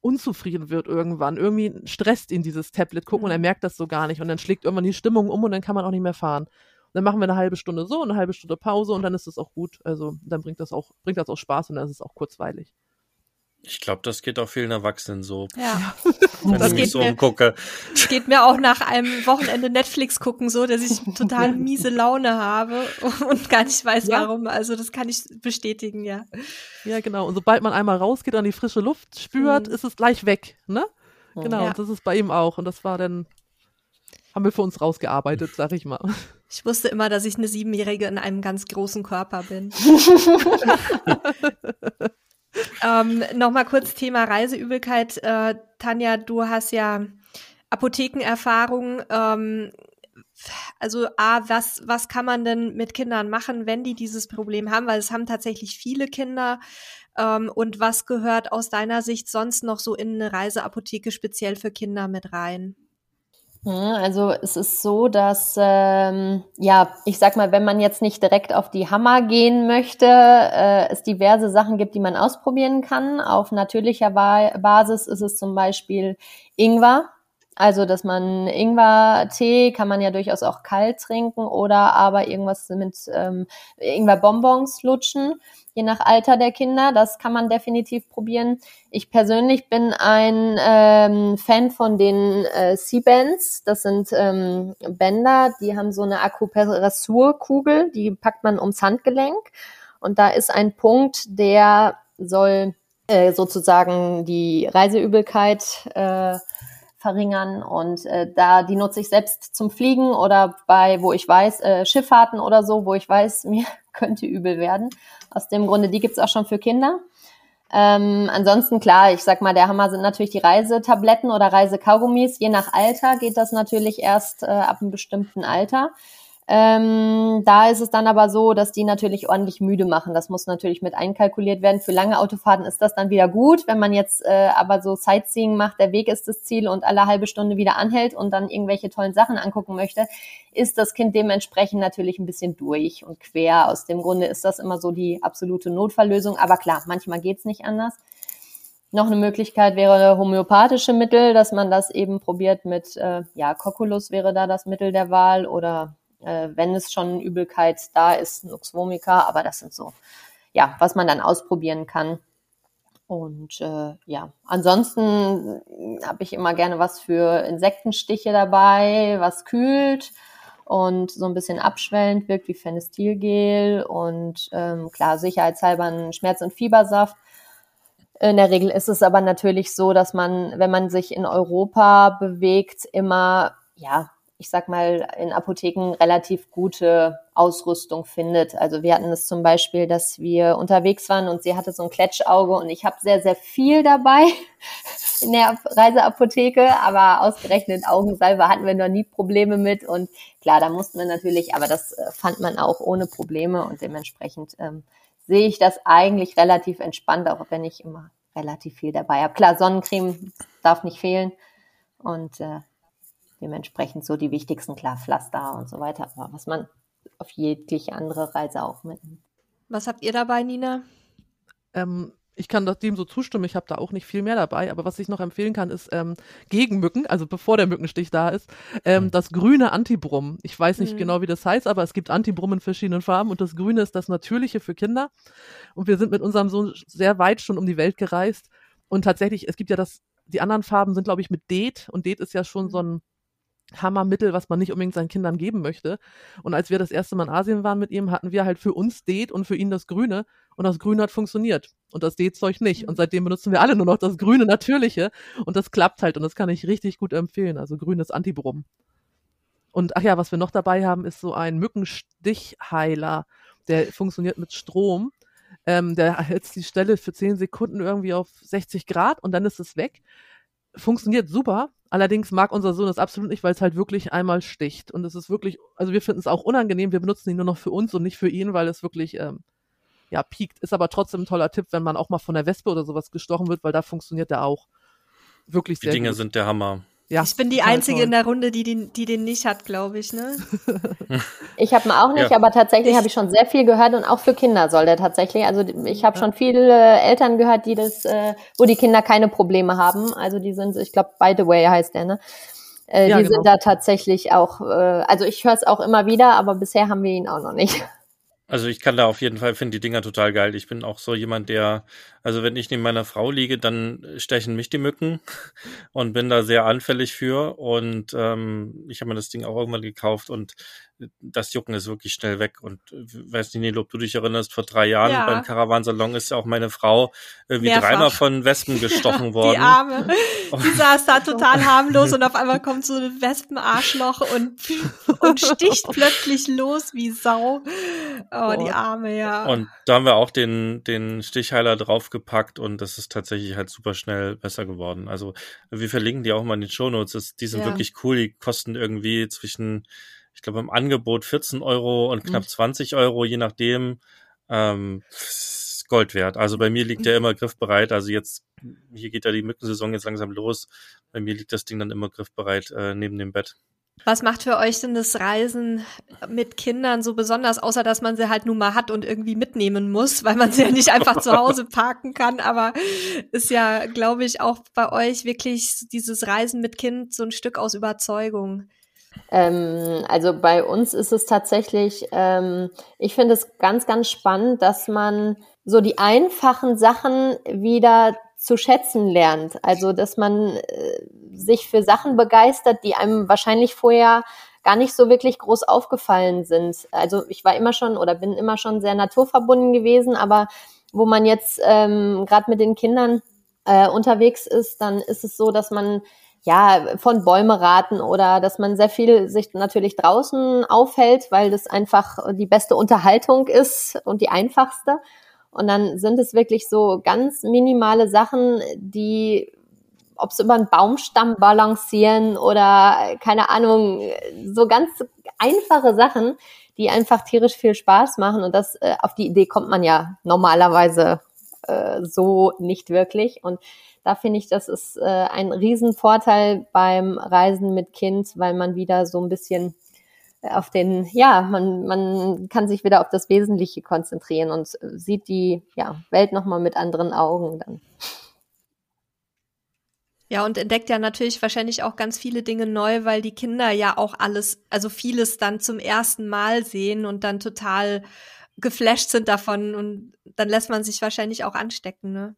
unzufrieden wird irgendwann. Irgendwie stresst ihn dieses Tablet gucken und er mhm. merkt das so gar nicht. Und dann schlägt irgendwann die Stimmung um und dann kann man auch nicht mehr fahren. Und dann machen wir eine halbe Stunde so, eine halbe Stunde Pause und dann ist es auch gut. Also dann bringt das auch, bringt das auch Spaß und dann ist es auch kurzweilig. Ich glaube, das geht auch vielen Erwachsenen so. Ja. Wenn das ich mich so mir, umgucke. Das geht mir auch nach einem Wochenende Netflix gucken so, dass ich total miese Laune habe und gar nicht weiß, ja. warum. Also das kann ich bestätigen, ja. Ja, genau. Und sobald man einmal rausgeht und die frische Luft spürt, mhm. ist es gleich weg, ne? Genau. Ja. Und das ist bei ihm auch. Und das war dann, haben wir für uns rausgearbeitet, sag ich mal. Ich wusste immer, dass ich eine Siebenjährige in einem ganz großen Körper bin. Ähm, Nochmal kurz Thema Reiseübelkeit. Äh, Tanja, du hast ja Apothekenerfahrung. Ähm, also A, was, was kann man denn mit Kindern machen, wenn die dieses Problem haben? Weil es haben tatsächlich viele Kinder. Ähm, und was gehört aus deiner Sicht sonst noch so in eine Reiseapotheke speziell für Kinder mit rein? Also es ist so, dass ähm, ja, ich sag mal, wenn man jetzt nicht direkt auf die Hammer gehen möchte, äh, es diverse Sachen gibt, die man ausprobieren kann. Auf natürlicher ba Basis ist es zum Beispiel Ingwer. Also, dass man Ingwer-Tee kann man ja durchaus auch kalt trinken oder aber irgendwas mit ähm, Ingwer-Bonbons lutschen je nach Alter der Kinder. Das kann man definitiv probieren. Ich persönlich bin ein ähm, Fan von den äh, C-Bands. Das sind ähm, Bänder, die haben so eine Akupressurkugel, die packt man ums Handgelenk. Und da ist ein Punkt, der soll äh, sozusagen die Reiseübelkeit äh, verringern und äh, da die nutze ich selbst zum Fliegen oder bei wo ich weiß äh, Schifffahrten oder so, wo ich weiß mir könnte übel werden. Aus dem Grunde, die gibt's auch schon für Kinder. Ähm, ansonsten klar, ich sag mal, der Hammer sind natürlich die Reisetabletten oder Reisekaugummis. Je nach Alter geht das natürlich erst äh, ab einem bestimmten Alter. Ähm, da ist es dann aber so, dass die natürlich ordentlich müde machen. Das muss natürlich mit einkalkuliert werden. Für lange Autofahrten ist das dann wieder gut. Wenn man jetzt äh, aber so Sightseeing macht, der Weg ist das Ziel und alle halbe Stunde wieder anhält und dann irgendwelche tollen Sachen angucken möchte, ist das Kind dementsprechend natürlich ein bisschen durch und quer. Aus dem Grunde ist das immer so die absolute Notfalllösung. Aber klar, manchmal geht's nicht anders. Noch eine Möglichkeit wäre homöopathische Mittel, dass man das eben probiert mit, äh, ja, Cocculus wäre da das Mittel der Wahl oder äh, wenn es schon Übelkeit da ist, Nux vomica, aber das sind so, ja, was man dann ausprobieren kann. Und äh, ja, ansonsten habe ich immer gerne was für Insektenstiche dabei, was kühlt und so ein bisschen abschwellend wirkt wie Phenestilgel und ähm, klar, sicherheitshalber ein Schmerz- und Fiebersaft. In der Regel ist es aber natürlich so, dass man, wenn man sich in Europa bewegt, immer ja ich sag mal, in Apotheken relativ gute Ausrüstung findet. Also wir hatten es zum Beispiel, dass wir unterwegs waren und sie hatte so ein Kletschauge und ich habe sehr, sehr viel dabei in der Reiseapotheke, aber ausgerechnet Augensalbe hatten wir noch nie Probleme mit und klar, da mussten wir natürlich, aber das äh, fand man auch ohne Probleme und dementsprechend ähm, sehe ich das eigentlich relativ entspannt, auch wenn ich immer relativ viel dabei habe. Klar, Sonnencreme darf nicht fehlen und äh, dementsprechend so die wichtigsten, klar, Pflaster und so weiter, aber was man auf jegliche andere Reise auch mitnimmt. Was habt ihr dabei, Nina? Ähm, ich kann dem so zustimmen, ich habe da auch nicht viel mehr dabei, aber was ich noch empfehlen kann, ist ähm, gegen Mücken, also bevor der Mückenstich da ist, ähm, mhm. das grüne Antibrum. Ich weiß nicht mhm. genau, wie das heißt, aber es gibt Antibrum in verschiedenen Farben und das grüne ist das Natürliche für Kinder. Und wir sind mit unserem Sohn sehr weit schon um die Welt gereist und tatsächlich, es gibt ja das, die anderen Farben sind, glaube ich, mit Det und Det ist ja schon so ein Hammermittel, was man nicht unbedingt seinen Kindern geben möchte. Und als wir das erste Mal in Asien waren mit ihm, hatten wir halt für uns Det und für ihn das Grüne. Und das Grüne hat funktioniert und das Det-Zeug nicht. Und seitdem benutzen wir alle nur noch das Grüne Natürliche. Und das klappt halt und das kann ich richtig gut empfehlen. Also grünes Antibrum. Und ach ja, was wir noch dabei haben, ist so ein Mückenstichheiler. Der funktioniert mit Strom. Ähm, der erhitzt die Stelle für 10 Sekunden irgendwie auf 60 Grad und dann ist es weg. Funktioniert super, Allerdings mag unser Sohn das absolut nicht, weil es halt wirklich einmal sticht. Und es ist wirklich, also wir finden es auch unangenehm, wir benutzen ihn nur noch für uns und nicht für ihn, weil es wirklich, ähm, ja, piekt. Ist aber trotzdem ein toller Tipp, wenn man auch mal von der Wespe oder sowas gestochen wird, weil da funktioniert der auch wirklich sehr Die Dinge gut. sind der Hammer. Ja, ich bin die Einzige toll. in der Runde, die den, die den nicht hat, glaube ich, ne? ich habe ihn auch nicht, ja. aber tatsächlich habe ich schon sehr viel gehört und auch für Kinder soll der tatsächlich. Also ich habe schon viele Eltern gehört, die das, äh, wo die Kinder keine Probleme haben. Also die sind, ich glaube, by the way heißt der, ne? Äh, ja, die genau. sind da tatsächlich auch, äh, also ich höre es auch immer wieder, aber bisher haben wir ihn auch noch nicht. Also ich kann da auf jeden Fall, finde die Dinger total geil. Ich bin auch so jemand, der, also wenn ich neben meiner Frau liege, dann stechen mich die Mücken und bin da sehr anfällig für. Und ähm, ich habe mir das Ding auch irgendwann gekauft und das Jucken ist wirklich schnell weg. Und äh, weiß nicht, ob du dich erinnerst, vor drei Jahren ja. beim Caravansalon ist ja auch meine Frau irgendwie Mehrfach. dreimal von Wespen gestochen worden. Die Arme. Die saß da total harmlos und auf einmal kommt so ein Wespenarschloch und, und sticht plötzlich los wie Sau. Oh, die Arme, ja. Und da haben wir auch den, den Stichheiler draufgepackt und das ist tatsächlich halt super schnell besser geworden. Also wir verlinken die auch mal in den Shownotes. Die sind ja. wirklich cool. Die kosten irgendwie zwischen ich glaube, im Angebot 14 Euro und knapp mhm. 20 Euro, je nachdem. Ähm, Gold wert. Also bei mir liegt der immer griffbereit. Also jetzt, hier geht ja die Mückensaison jetzt langsam los. Bei mir liegt das Ding dann immer griffbereit äh, neben dem Bett. Was macht für euch denn das Reisen mit Kindern so besonders, außer dass man sie halt nun mal hat und irgendwie mitnehmen muss, weil man sie ja nicht einfach zu Hause parken kann, aber ist ja, glaube ich, auch bei euch wirklich dieses Reisen mit Kind so ein Stück aus Überzeugung. Ähm, also bei uns ist es tatsächlich, ähm, ich finde es ganz, ganz spannend, dass man so die einfachen Sachen wieder zu schätzen lernt. Also dass man äh, sich für Sachen begeistert, die einem wahrscheinlich vorher gar nicht so wirklich groß aufgefallen sind. Also ich war immer schon oder bin immer schon sehr naturverbunden gewesen, aber wo man jetzt ähm, gerade mit den Kindern äh, unterwegs ist, dann ist es so, dass man ja, von Bäume raten oder dass man sehr viel sich natürlich draußen aufhält, weil das einfach die beste Unterhaltung ist und die einfachste. Und dann sind es wirklich so ganz minimale Sachen, die, ob es über einen Baumstamm balancieren oder keine Ahnung, so ganz einfache Sachen, die einfach tierisch viel Spaß machen. Und das äh, auf die Idee kommt man ja normalerweise äh, so nicht wirklich. Und da finde ich, das ist äh, ein Riesenvorteil beim Reisen mit Kind, weil man wieder so ein bisschen auf den, ja, man, man kann sich wieder auf das Wesentliche konzentrieren und sieht die ja, Welt nochmal mit anderen Augen dann. Ja, und entdeckt ja natürlich wahrscheinlich auch ganz viele Dinge neu, weil die Kinder ja auch alles, also vieles dann zum ersten Mal sehen und dann total geflasht sind davon und dann lässt man sich wahrscheinlich auch anstecken, ne?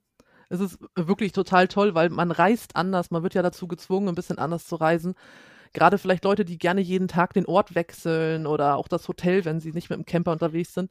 Es ist wirklich total toll, weil man reist anders. Man wird ja dazu gezwungen, ein bisschen anders zu reisen. Gerade vielleicht Leute, die gerne jeden Tag den Ort wechseln oder auch das Hotel, wenn sie nicht mit dem Camper unterwegs sind.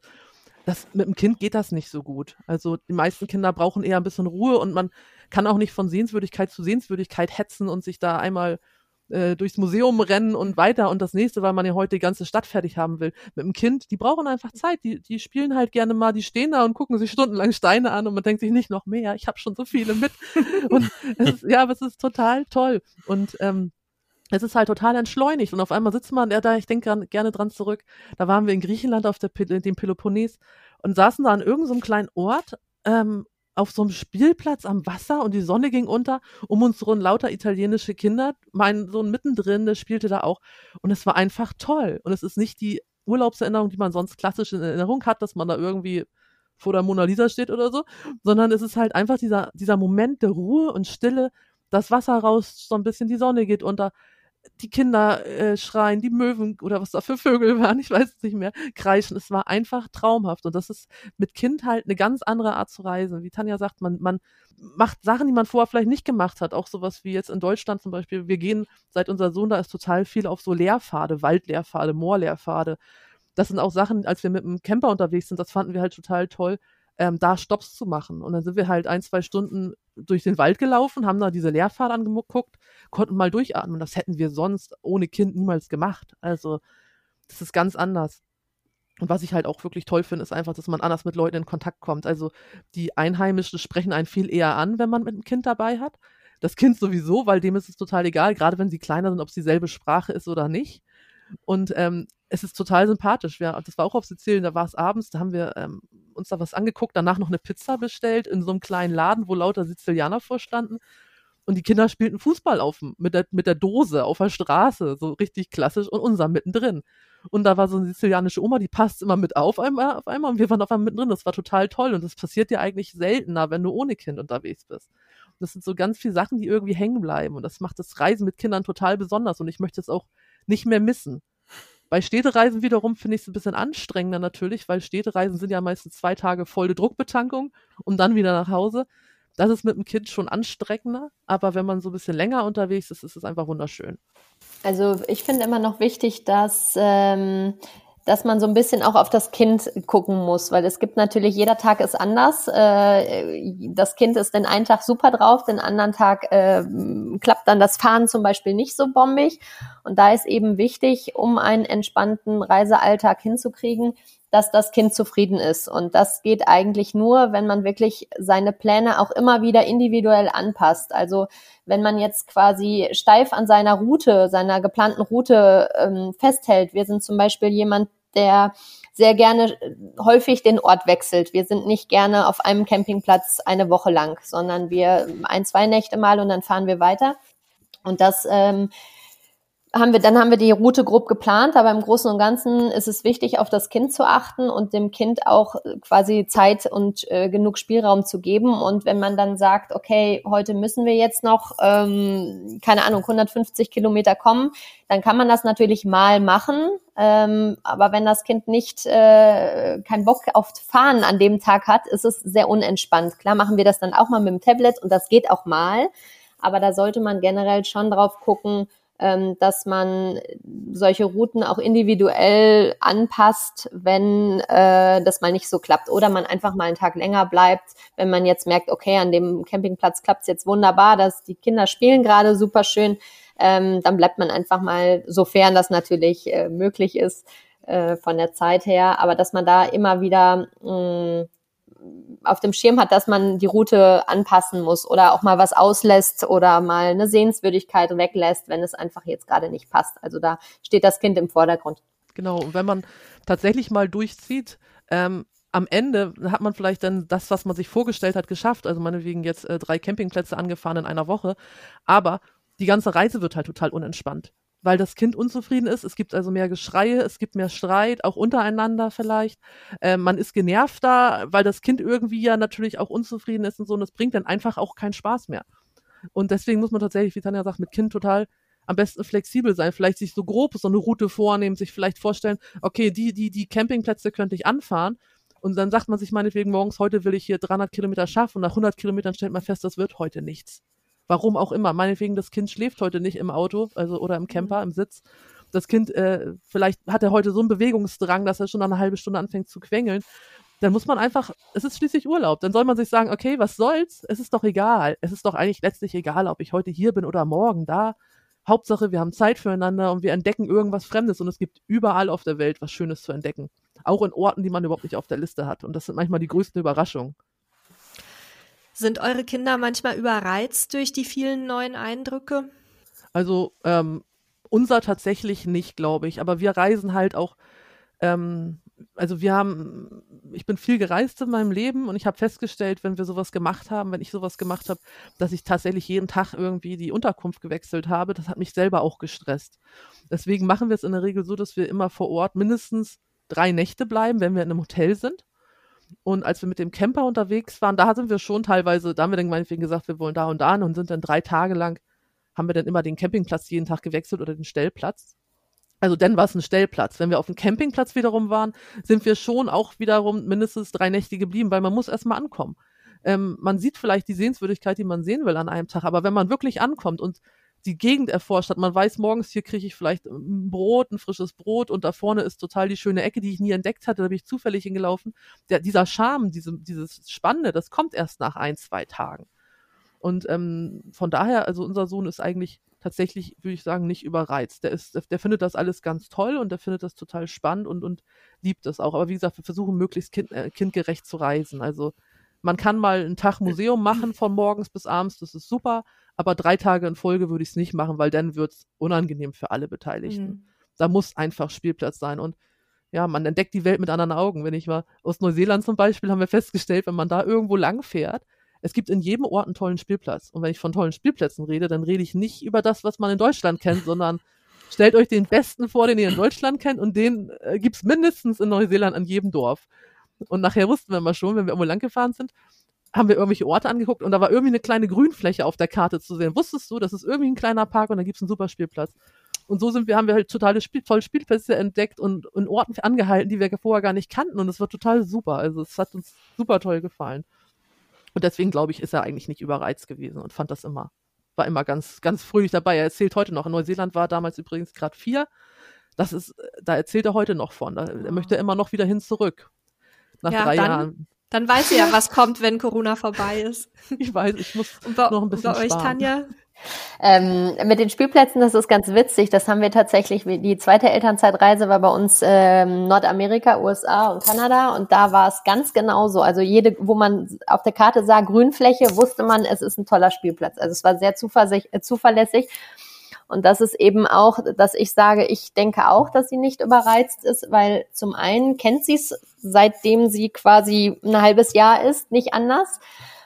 Das, mit dem Kind geht das nicht so gut. Also die meisten Kinder brauchen eher ein bisschen Ruhe und man kann auch nicht von Sehenswürdigkeit zu Sehenswürdigkeit hetzen und sich da einmal äh, durchs Museum rennen und weiter und das nächste, weil man ja heute die ganze Stadt fertig haben will. Mit dem Kind, die brauchen einfach Zeit. Die, die spielen halt gerne mal, die stehen da und gucken sich stundenlang Steine an und man denkt sich nicht noch mehr, ich habe schon so viele mit. und es ist, ja, aber es ist total toll. Und ähm, es ist halt total entschleunigt und auf einmal sitzt man, da, ich denke gerne dran zurück, da waren wir in Griechenland auf der, dem Peloponnes und saßen da an irgendeinem so kleinen Ort ähm, auf so einem Spielplatz am Wasser und die Sonne ging unter. Um uns rum lauter italienische Kinder. Mein Sohn mittendrin, der spielte da auch. Und es war einfach toll. Und es ist nicht die Urlaubserinnerung, die man sonst klassisch in Erinnerung hat, dass man da irgendwie vor der Mona Lisa steht oder so, sondern es ist halt einfach dieser, dieser Moment der Ruhe und Stille, das Wasser raus, so ein bisschen die Sonne geht unter, die Kinder äh, schreien, die Möwen oder was da für Vögel waren, ich weiß es nicht mehr, kreischen. Es war einfach traumhaft. Und das ist mit Kind halt eine ganz andere Art zu reisen. Wie Tanja sagt, man, man macht Sachen, die man vorher vielleicht nicht gemacht hat. Auch sowas wie jetzt in Deutschland zum Beispiel. Wir gehen, seit unser Sohn da ist, total viel auf so Lehrpfade, Waldlehrpfade, Moorlehrpfade. Das sind auch Sachen, als wir mit dem Camper unterwegs sind, das fanden wir halt total toll ähm, da Stops zu machen. Und dann sind wir halt ein, zwei Stunden durch den Wald gelaufen, haben da diese Leerfahrt angeguckt, konnten mal durchatmen. Das hätten wir sonst ohne Kind niemals gemacht. Also, das ist ganz anders. Und was ich halt auch wirklich toll finde, ist einfach, dass man anders mit Leuten in Kontakt kommt. Also die Einheimischen sprechen einen viel eher an, wenn man mit einem Kind dabei hat. Das Kind sowieso, weil dem ist es total egal, gerade wenn sie kleiner sind, ob es dieselbe Sprache ist oder nicht. Und ähm, es ist total sympathisch. Wir, das war auch auf Sizilien, da war es abends, da haben wir ähm, uns da was angeguckt, danach noch eine Pizza bestellt in so einem kleinen Laden, wo lauter Sizilianer vorstanden. Und die Kinder spielten Fußball auf mit der, mit der Dose auf der Straße, so richtig klassisch und unser mittendrin. Und da war so eine sizilianische Oma, die passt immer mit auf einmal, auf einmal und wir waren auf einmal mittendrin. Das war total toll und das passiert dir eigentlich seltener, wenn du ohne Kind unterwegs bist. Und das sind so ganz viele Sachen, die irgendwie hängen bleiben und das macht das Reisen mit Kindern total besonders und ich möchte es auch nicht mehr missen. Bei Städtereisen wiederum finde ich es ein bisschen anstrengender natürlich, weil Städtereisen sind ja meistens zwei Tage volle Druckbetankung und dann wieder nach Hause. Das ist mit dem Kind schon anstrengender, aber wenn man so ein bisschen länger unterwegs ist, ist es einfach wunderschön. Also ich finde immer noch wichtig, dass ähm, dass man so ein bisschen auch auf das Kind gucken muss, weil es gibt natürlich, jeder Tag ist anders. Äh, das Kind ist den einen Tag super drauf, den anderen Tag äh, klappt dann das Fahren zum Beispiel nicht so bombig. Und da ist eben wichtig, um einen entspannten Reisealltag hinzukriegen, dass das Kind zufrieden ist. Und das geht eigentlich nur, wenn man wirklich seine Pläne auch immer wieder individuell anpasst. Also wenn man jetzt quasi steif an seiner Route, seiner geplanten Route ähm, festhält. Wir sind zum Beispiel jemand, der sehr gerne äh, häufig den Ort wechselt. Wir sind nicht gerne auf einem Campingplatz eine Woche lang, sondern wir ein, zwei Nächte mal und dann fahren wir weiter. Und das ähm, haben wir, dann haben wir die Route grob geplant, aber im Großen und Ganzen ist es wichtig, auf das Kind zu achten und dem Kind auch quasi Zeit und äh, genug Spielraum zu geben. Und wenn man dann sagt, okay, heute müssen wir jetzt noch, ähm, keine Ahnung, 150 Kilometer kommen, dann kann man das natürlich mal machen. Ähm, aber wenn das Kind nicht äh, keinen Bock auf Fahren an dem Tag hat, ist es sehr unentspannt. Klar machen wir das dann auch mal mit dem Tablet und das geht auch mal. Aber da sollte man generell schon drauf gucken, ähm, dass man solche Routen auch individuell anpasst, wenn äh, das mal nicht so klappt. Oder man einfach mal einen Tag länger bleibt, wenn man jetzt merkt, okay, an dem Campingplatz klappt es jetzt wunderbar, dass die Kinder spielen gerade super schön, ähm, dann bleibt man einfach mal, sofern das natürlich äh, möglich ist, äh, von der Zeit her, aber dass man da immer wieder mh, mm, auf dem Schirm hat, dass man die Route anpassen muss oder auch mal was auslässt oder mal eine Sehenswürdigkeit weglässt, wenn es einfach jetzt gerade nicht passt. Also da steht das Kind im Vordergrund. Genau, und wenn man tatsächlich mal durchzieht, ähm, am Ende hat man vielleicht dann das, was man sich vorgestellt hat, geschafft. Also meinetwegen jetzt äh, drei Campingplätze angefahren in einer Woche. Aber die ganze Reise wird halt total unentspannt weil das Kind unzufrieden ist. Es gibt also mehr Geschreie, es gibt mehr Streit, auch untereinander vielleicht. Äh, man ist genervter, weil das Kind irgendwie ja natürlich auch unzufrieden ist und so. Und das bringt dann einfach auch keinen Spaß mehr. Und deswegen muss man tatsächlich, wie Tanja sagt, mit Kind total am besten flexibel sein, vielleicht sich so grob so eine Route vornehmen, sich vielleicht vorstellen, okay, die, die, die Campingplätze könnte ich anfahren. Und dann sagt man sich meinetwegen morgens, heute will ich hier 300 Kilometer schaffen und nach 100 Kilometern stellt man fest, das wird heute nichts. Warum auch immer. Meinetwegen, das Kind schläft heute nicht im Auto, also oder im Camper, mhm. im Sitz. Das Kind, äh, vielleicht hat er heute so einen Bewegungsdrang, dass er schon nach einer halben Stunde anfängt zu quengeln. Dann muss man einfach, es ist schließlich Urlaub. Dann soll man sich sagen, okay, was soll's? Es ist doch egal. Es ist doch eigentlich letztlich egal, ob ich heute hier bin oder morgen da. Hauptsache, wir haben Zeit füreinander und wir entdecken irgendwas Fremdes und es gibt überall auf der Welt was Schönes zu entdecken. Auch in Orten, die man überhaupt nicht auf der Liste hat. Und das sind manchmal die größten Überraschungen. Sind eure Kinder manchmal überreizt durch die vielen neuen Eindrücke? Also ähm, unser tatsächlich nicht, glaube ich. Aber wir reisen halt auch ähm, also wir haben, ich bin viel gereist in meinem Leben und ich habe festgestellt, wenn wir sowas gemacht haben, wenn ich sowas gemacht habe, dass ich tatsächlich jeden Tag irgendwie die Unterkunft gewechselt habe. Das hat mich selber auch gestresst. Deswegen machen wir es in der Regel so, dass wir immer vor Ort mindestens drei Nächte bleiben, wenn wir in einem Hotel sind. Und als wir mit dem Camper unterwegs waren, da sind wir schon teilweise, da haben wir dann meinetwegen gesagt, wir wollen da und da und sind dann drei Tage lang, haben wir dann immer den Campingplatz jeden Tag gewechselt oder den Stellplatz. Also dann war es ein Stellplatz. Wenn wir auf dem Campingplatz wiederum waren, sind wir schon auch wiederum mindestens drei Nächte geblieben, weil man muss erstmal ankommen. Ähm, man sieht vielleicht die Sehenswürdigkeit, die man sehen will an einem Tag, aber wenn man wirklich ankommt und die Gegend erforscht hat, man weiß, morgens hier kriege ich vielleicht ein Brot, ein frisches Brot und da vorne ist total die schöne Ecke, die ich nie entdeckt hatte, da bin ich zufällig hingelaufen. Der, dieser Charme, diese, dieses Spannende, das kommt erst nach ein, zwei Tagen. Und ähm, von daher, also unser Sohn ist eigentlich tatsächlich, würde ich sagen, nicht überreizt. Der ist, der findet das alles ganz toll und der findet das total spannend und, und liebt es auch. Aber wie gesagt, wir versuchen möglichst kind, äh, kindgerecht zu reisen. Also man kann mal einen Tag Museum machen von morgens bis abends, das ist super, aber drei Tage in Folge würde ich es nicht machen, weil dann wird es unangenehm für alle Beteiligten. Mhm. Da muss einfach Spielplatz sein und ja, man entdeckt die Welt mit anderen Augen. Wenn ich mal aus Neuseeland zum Beispiel, haben wir festgestellt, wenn man da irgendwo lang fährt, es gibt in jedem Ort einen tollen Spielplatz. Und wenn ich von tollen Spielplätzen rede, dann rede ich nicht über das, was man in Deutschland kennt, sondern stellt euch den besten vor, den ihr in Deutschland kennt und den äh, gibt's mindestens in Neuseeland an jedem Dorf. Und nachher wussten wir mal schon, wenn wir irgendwo lang gefahren sind, haben wir irgendwelche Orte angeguckt und da war irgendwie eine kleine Grünfläche auf der Karte zu sehen. Wusstest du, das ist irgendwie ein kleiner Park und da gibt's einen super Spielplatz. Und so sind wir, haben wir halt totale Spiel, tolle Spielplätze entdeckt und in Orten angehalten, die wir vorher gar nicht kannten. Und es war total super. Also es hat uns super toll gefallen. Und deswegen glaube ich, ist er eigentlich nicht überreizt gewesen und fand das immer, war immer ganz, ganz fröhlich dabei. Er erzählt heute noch. In Neuseeland war damals übrigens gerade vier. Das ist, da erzählt er heute noch von. Da, er möchte immer noch wieder hin zurück. Nach ja, drei dann, Jahren. Dann weiß sie ja, was kommt, wenn Corona vorbei ist. Ich weiß, ich muss bei, noch ein bisschen bei euch, sparen. Tanja? Ähm, mit den Spielplätzen, das ist ganz witzig. Das haben wir tatsächlich, die zweite Elternzeitreise war bei uns ähm, Nordamerika, USA und Kanada und da war es ganz genauso. Also jede, wo man auf der Karte sah Grünfläche, wusste man, es ist ein toller Spielplatz. Also es war sehr äh, zuverlässig. Und das ist eben auch, dass ich sage, ich denke auch, dass sie nicht überreizt ist, weil zum einen kennt sie es, seitdem sie quasi ein halbes Jahr ist, nicht anders.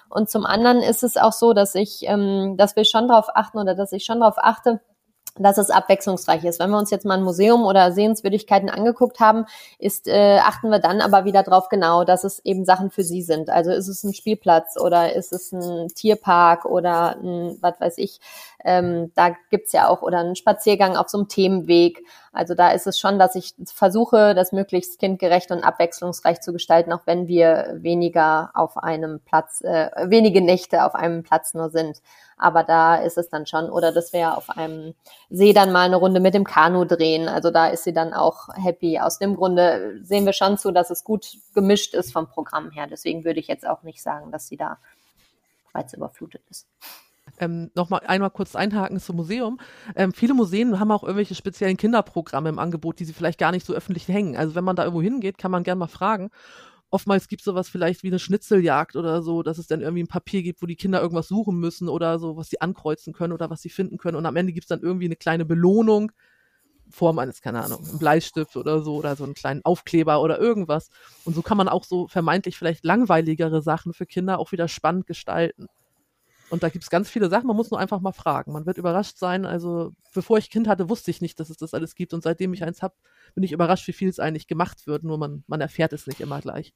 Und zum anderen ist es auch so, dass ich, ähm, dass wir schon darauf achten oder dass ich schon darauf achte, dass es abwechslungsreich ist. Wenn wir uns jetzt mal ein Museum oder Sehenswürdigkeiten angeguckt haben, ist, äh, achten wir dann aber wieder drauf genau, dass es eben Sachen für sie sind. Also ist es ein Spielplatz oder ist es ein Tierpark oder ein, was weiß ich, ähm, da gibt's ja auch, oder einen Spaziergang auf so einem Themenweg. Also da ist es schon, dass ich versuche, das möglichst kindgerecht und abwechslungsreich zu gestalten, auch wenn wir weniger auf einem Platz, äh, wenige Nächte auf einem Platz nur sind. Aber da ist es dann schon, oder dass wir auf einem See dann mal eine Runde mit dem Kanu drehen. Also da ist sie dann auch happy. Aus dem Grunde sehen wir schon zu, dass es gut gemischt ist vom Programm her. Deswegen würde ich jetzt auch nicht sagen, dass sie da reizüberflutet ist ähm, noch mal einmal kurz einhaken zum Museum. Ähm, viele Museen haben auch irgendwelche speziellen Kinderprogramme im Angebot, die sie vielleicht gar nicht so öffentlich hängen. Also wenn man da irgendwo hingeht, kann man gerne mal fragen. Oftmals gibt es sowas vielleicht wie eine Schnitzeljagd oder so, dass es dann irgendwie ein Papier gibt, wo die Kinder irgendwas suchen müssen oder so, was sie ankreuzen können oder was sie finden können. Und am Ende gibt es dann irgendwie eine kleine Belohnung, Form eines, keine Ahnung, ein Bleistift oder so oder so einen kleinen Aufkleber oder irgendwas. Und so kann man auch so vermeintlich vielleicht langweiligere Sachen für Kinder auch wieder spannend gestalten. Und da gibt es ganz viele Sachen, man muss nur einfach mal fragen. Man wird überrascht sein. Also, bevor ich Kind hatte, wusste ich nicht, dass es das alles gibt. Und seitdem ich eins habe, bin ich überrascht, wie viel es eigentlich gemacht wird. Nur man, man erfährt es nicht immer gleich.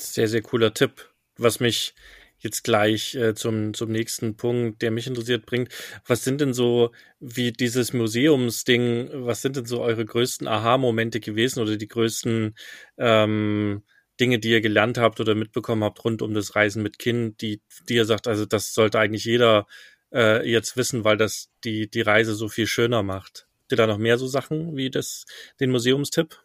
Sehr, sehr cooler Tipp. Was mich jetzt gleich äh, zum, zum nächsten Punkt, der mich interessiert, bringt. Was sind denn so, wie dieses Museumsding, was sind denn so eure größten Aha-Momente gewesen oder die größten ähm, Dinge, die ihr gelernt habt oder mitbekommen habt rund um das Reisen mit Kind, die, die ihr sagt, also das sollte eigentlich jeder äh, jetzt wissen, weil das die, die Reise so viel schöner macht. Habt ihr da noch mehr so Sachen wie das, den Museumstipp?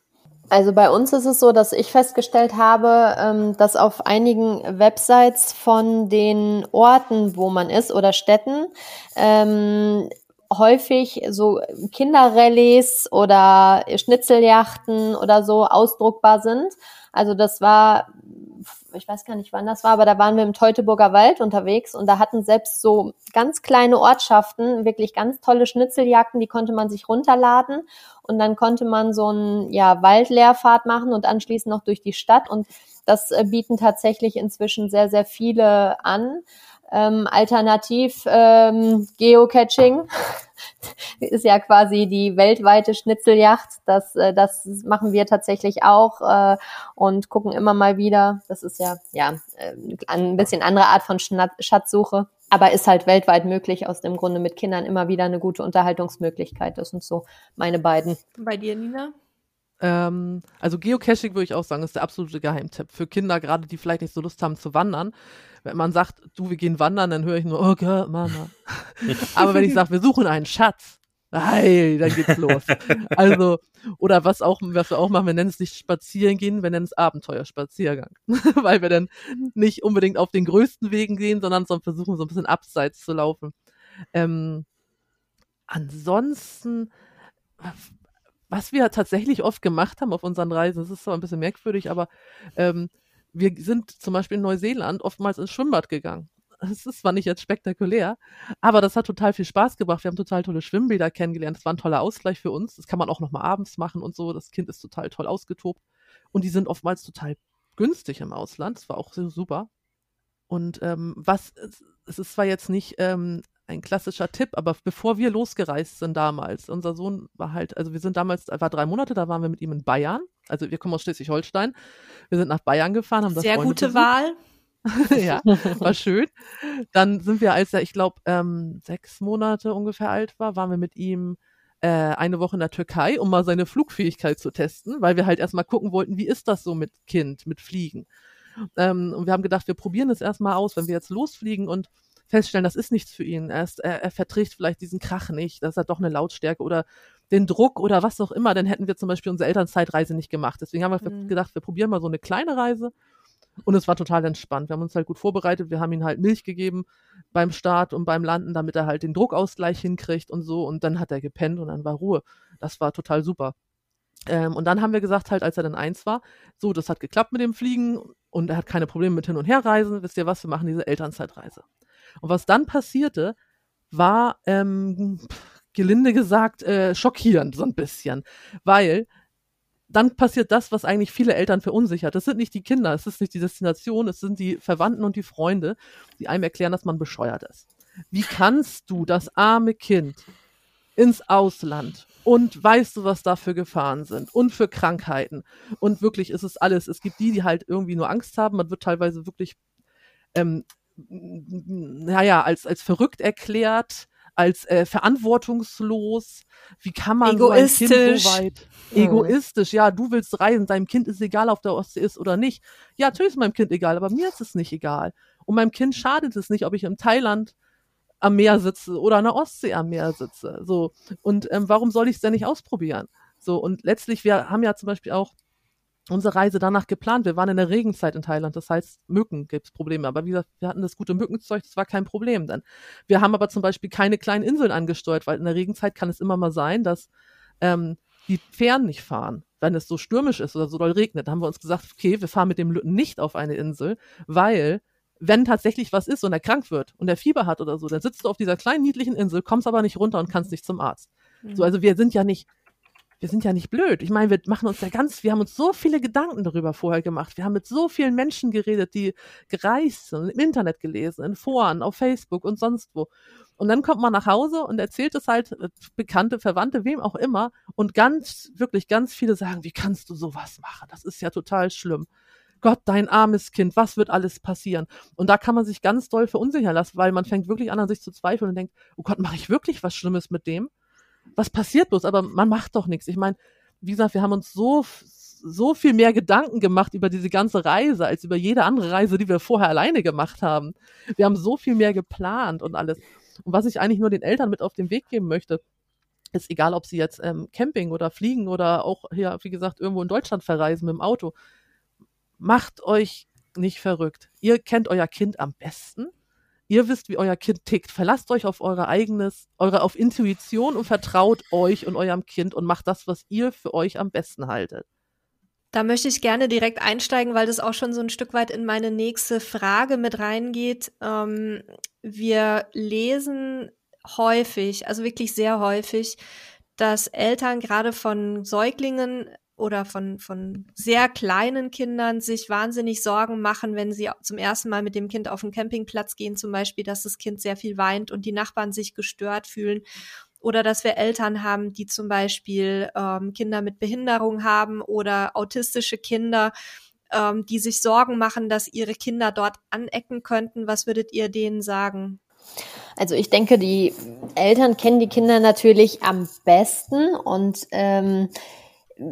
Also bei uns ist es so, dass ich festgestellt habe, ähm, dass auf einigen Websites von den Orten, wo man ist oder Städten, ähm, häufig so Kinderrallyes oder Schnitzeljachten oder so ausdruckbar sind. Also das war ich weiß gar nicht, wann das war, aber da waren wir im Teutoburger Wald unterwegs und da hatten selbst so ganz kleine Ortschaften wirklich ganz tolle Schnitzeljagden, die konnte man sich runterladen und dann konnte man so ein ja, Waldleerfahrt machen und anschließend noch durch die Stadt und das äh, bieten tatsächlich inzwischen sehr, sehr viele an. Ähm, alternativ ähm, Geocaching ist ja quasi die weltweite Schnitzeljacht. Das, äh, das machen wir tatsächlich auch äh, und gucken immer mal wieder. Das ist ja ja äh, ein bisschen andere Art von Schatzsuche, aber ist halt weltweit möglich. Aus dem Grunde mit Kindern immer wieder eine gute Unterhaltungsmöglichkeit. Das sind so meine beiden. Bei dir, Nina? Ähm, also Geocaching würde ich auch sagen, ist der absolute Geheimtipp für Kinder, gerade die vielleicht nicht so Lust haben zu wandern. Wenn man sagt, du, wir gehen wandern, dann höre ich nur, oh Gott, Mama. Aber wenn ich sage, wir suchen einen Schatz, hey, dann geht's los. Also, oder was auch, was wir auch machen, wir nennen es nicht spazieren gehen, wir nennen es Abenteuerspaziergang. Weil wir dann nicht unbedingt auf den größten Wegen gehen, sondern so versuchen, so ein bisschen abseits zu laufen. Ähm, ansonsten, was wir tatsächlich oft gemacht haben auf unseren Reisen, das ist zwar ein bisschen merkwürdig, aber ähm, wir sind zum Beispiel in Neuseeland oftmals ins Schwimmbad gegangen. Das ist zwar nicht jetzt spektakulär, aber das hat total viel Spaß gebracht. Wir haben total tolle Schwimmbäder kennengelernt. Das war ein toller Ausgleich für uns. Das kann man auch noch mal abends machen und so. Das Kind ist total toll ausgetobt. Und die sind oftmals total günstig im Ausland. Das war auch super. Und ähm, was, es ist zwar jetzt nicht ähm, ein klassischer Tipp, aber bevor wir losgereist sind damals, unser Sohn war halt, also wir sind damals, war drei Monate, da waren wir mit ihm in Bayern. Also wir kommen aus Schleswig-Holstein. Wir sind nach Bayern gefahren, haben das Sehr Freunde gute besucht. Wahl. ja, war schön. Dann sind wir, als er, ich glaube, ähm, sechs Monate ungefähr alt war, waren wir mit ihm äh, eine Woche in der Türkei, um mal seine Flugfähigkeit zu testen, weil wir halt erstmal gucken wollten, wie ist das so mit Kind, mit Fliegen. Ähm, und wir haben gedacht, wir probieren es erstmal aus, wenn wir jetzt losfliegen und feststellen, das ist nichts für ihn. Er, ist, er, er verträgt vielleicht diesen Krach nicht, das hat doch eine Lautstärke oder den Druck oder was auch immer, dann hätten wir zum Beispiel unsere Elternzeitreise nicht gemacht. Deswegen haben wir mhm. gedacht, wir probieren mal so eine kleine Reise. Und es war total entspannt. Wir haben uns halt gut vorbereitet. Wir haben ihm halt Milch gegeben beim Start und beim Landen, damit er halt den Druckausgleich hinkriegt und so. Und dann hat er gepennt und dann war Ruhe. Das war total super. Ähm, und dann haben wir gesagt, halt, als er dann eins war, so, das hat geklappt mit dem Fliegen und er hat keine Probleme mit Hin- und Herreisen. Wisst ihr was? Wir machen diese Elternzeitreise. Und was dann passierte, war ähm, gelinde gesagt äh, schockierend so ein bisschen, weil dann passiert das, was eigentlich viele Eltern verunsichert. Das sind nicht die Kinder, es ist nicht die Destination, es sind die Verwandten und die Freunde, die einem erklären, dass man bescheuert ist. Wie kannst du das arme Kind ins Ausland und weißt du, was da für Gefahren sind und für Krankheiten und wirklich ist es alles. Es gibt die, die halt irgendwie nur Angst haben. Man wird teilweise wirklich ähm, naja, als, als verrückt erklärt, als äh, verantwortungslos. Wie kann man egoistisch. so ein Kind so weit egoistisch? Ja, du willst reisen, deinem Kind ist egal, ob der Ostsee ist oder nicht. Ja, natürlich ist meinem Kind egal, aber mir ist es nicht egal. Und meinem Kind schadet es nicht, ob ich in Thailand am Meer sitze oder an der Ostsee am Meer sitze. So und ähm, warum soll ich es denn nicht ausprobieren? So und letztlich wir haben ja zum Beispiel auch unsere Reise danach geplant. Wir waren in der Regenzeit in Thailand, das heißt, Mücken gibt's Probleme. Aber wie gesagt, wir hatten das gute Mückenzeug, das war kein Problem dann. Wir haben aber zum Beispiel keine kleinen Inseln angesteuert, weil in der Regenzeit kann es immer mal sein, dass ähm, die Fähren nicht fahren, wenn es so stürmisch ist oder so doll regnet. Da haben wir uns gesagt, okay, wir fahren mit dem Lütten nicht auf eine Insel, weil wenn tatsächlich was ist und er krank wird und er Fieber hat oder so, dann sitzt du auf dieser kleinen niedlichen Insel, kommst aber nicht runter und kannst nicht zum Arzt. Mhm. So, also wir sind ja nicht wir sind ja nicht blöd. Ich meine, wir machen uns ja ganz, wir haben uns so viele Gedanken darüber vorher gemacht. Wir haben mit so vielen Menschen geredet, die gereist sind, im Internet gelesen, in Foren, auf Facebook und sonst wo. Und dann kommt man nach Hause und erzählt es halt äh, Bekannte, Verwandte, wem auch immer. Und ganz, wirklich ganz viele sagen, wie kannst du sowas machen? Das ist ja total schlimm. Gott, dein armes Kind, was wird alles passieren? Und da kann man sich ganz doll verunsichern lassen, weil man fängt wirklich an, an sich zu zweifeln und denkt, oh Gott, mache ich wirklich was Schlimmes mit dem? Was passiert bloß? Aber man macht doch nichts. Ich meine, wie gesagt, wir haben uns so so viel mehr Gedanken gemacht über diese ganze Reise als über jede andere Reise, die wir vorher alleine gemacht haben. Wir haben so viel mehr geplant und alles. Und was ich eigentlich nur den Eltern mit auf den Weg geben möchte, ist egal, ob sie jetzt ähm, Camping oder fliegen oder auch hier, wie gesagt, irgendwo in Deutschland verreisen mit dem Auto. Macht euch nicht verrückt. Ihr kennt euer Kind am besten. Ihr wisst, wie euer Kind tickt. Verlasst euch auf eure eigenes, eure auf Intuition und vertraut euch und eurem Kind und macht das, was ihr für euch am besten haltet. Da möchte ich gerne direkt einsteigen, weil das auch schon so ein Stück weit in meine nächste Frage mit reingeht. Ähm, wir lesen häufig, also wirklich sehr häufig, dass Eltern gerade von Säuglingen oder von, von sehr kleinen Kindern sich wahnsinnig Sorgen machen, wenn sie zum ersten Mal mit dem Kind auf den Campingplatz gehen, zum Beispiel, dass das Kind sehr viel weint und die Nachbarn sich gestört fühlen. Oder dass wir Eltern haben, die zum Beispiel ähm, Kinder mit Behinderung haben oder autistische Kinder, ähm, die sich Sorgen machen, dass ihre Kinder dort anecken könnten. Was würdet ihr denen sagen? Also ich denke, die Eltern kennen die Kinder natürlich am besten und ähm,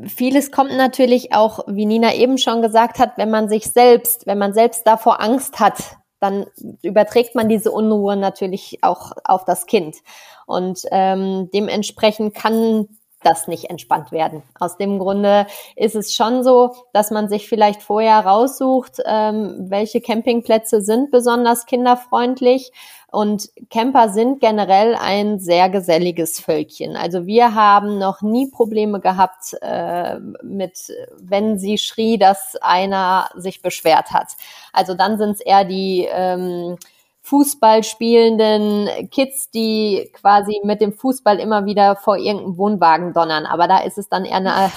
vieles kommt natürlich auch, wie Nina eben schon gesagt hat, wenn man sich selbst, wenn man selbst davor Angst hat, dann überträgt man diese Unruhe natürlich auch auf das Kind. Und ähm, dementsprechend kann das nicht entspannt werden. Aus dem Grunde ist es schon so, dass man sich vielleicht vorher raussucht, ähm, welche Campingplätze sind besonders kinderfreundlich und Camper sind generell ein sehr geselliges Völkchen. Also wir haben noch nie Probleme gehabt äh, mit, wenn sie schrie, dass einer sich beschwert hat. Also dann sind es eher die ähm, Fußball spielenden Kids, die quasi mit dem Fußball immer wieder vor irgendeinem Wohnwagen donnern. Aber da ist es dann eher eine,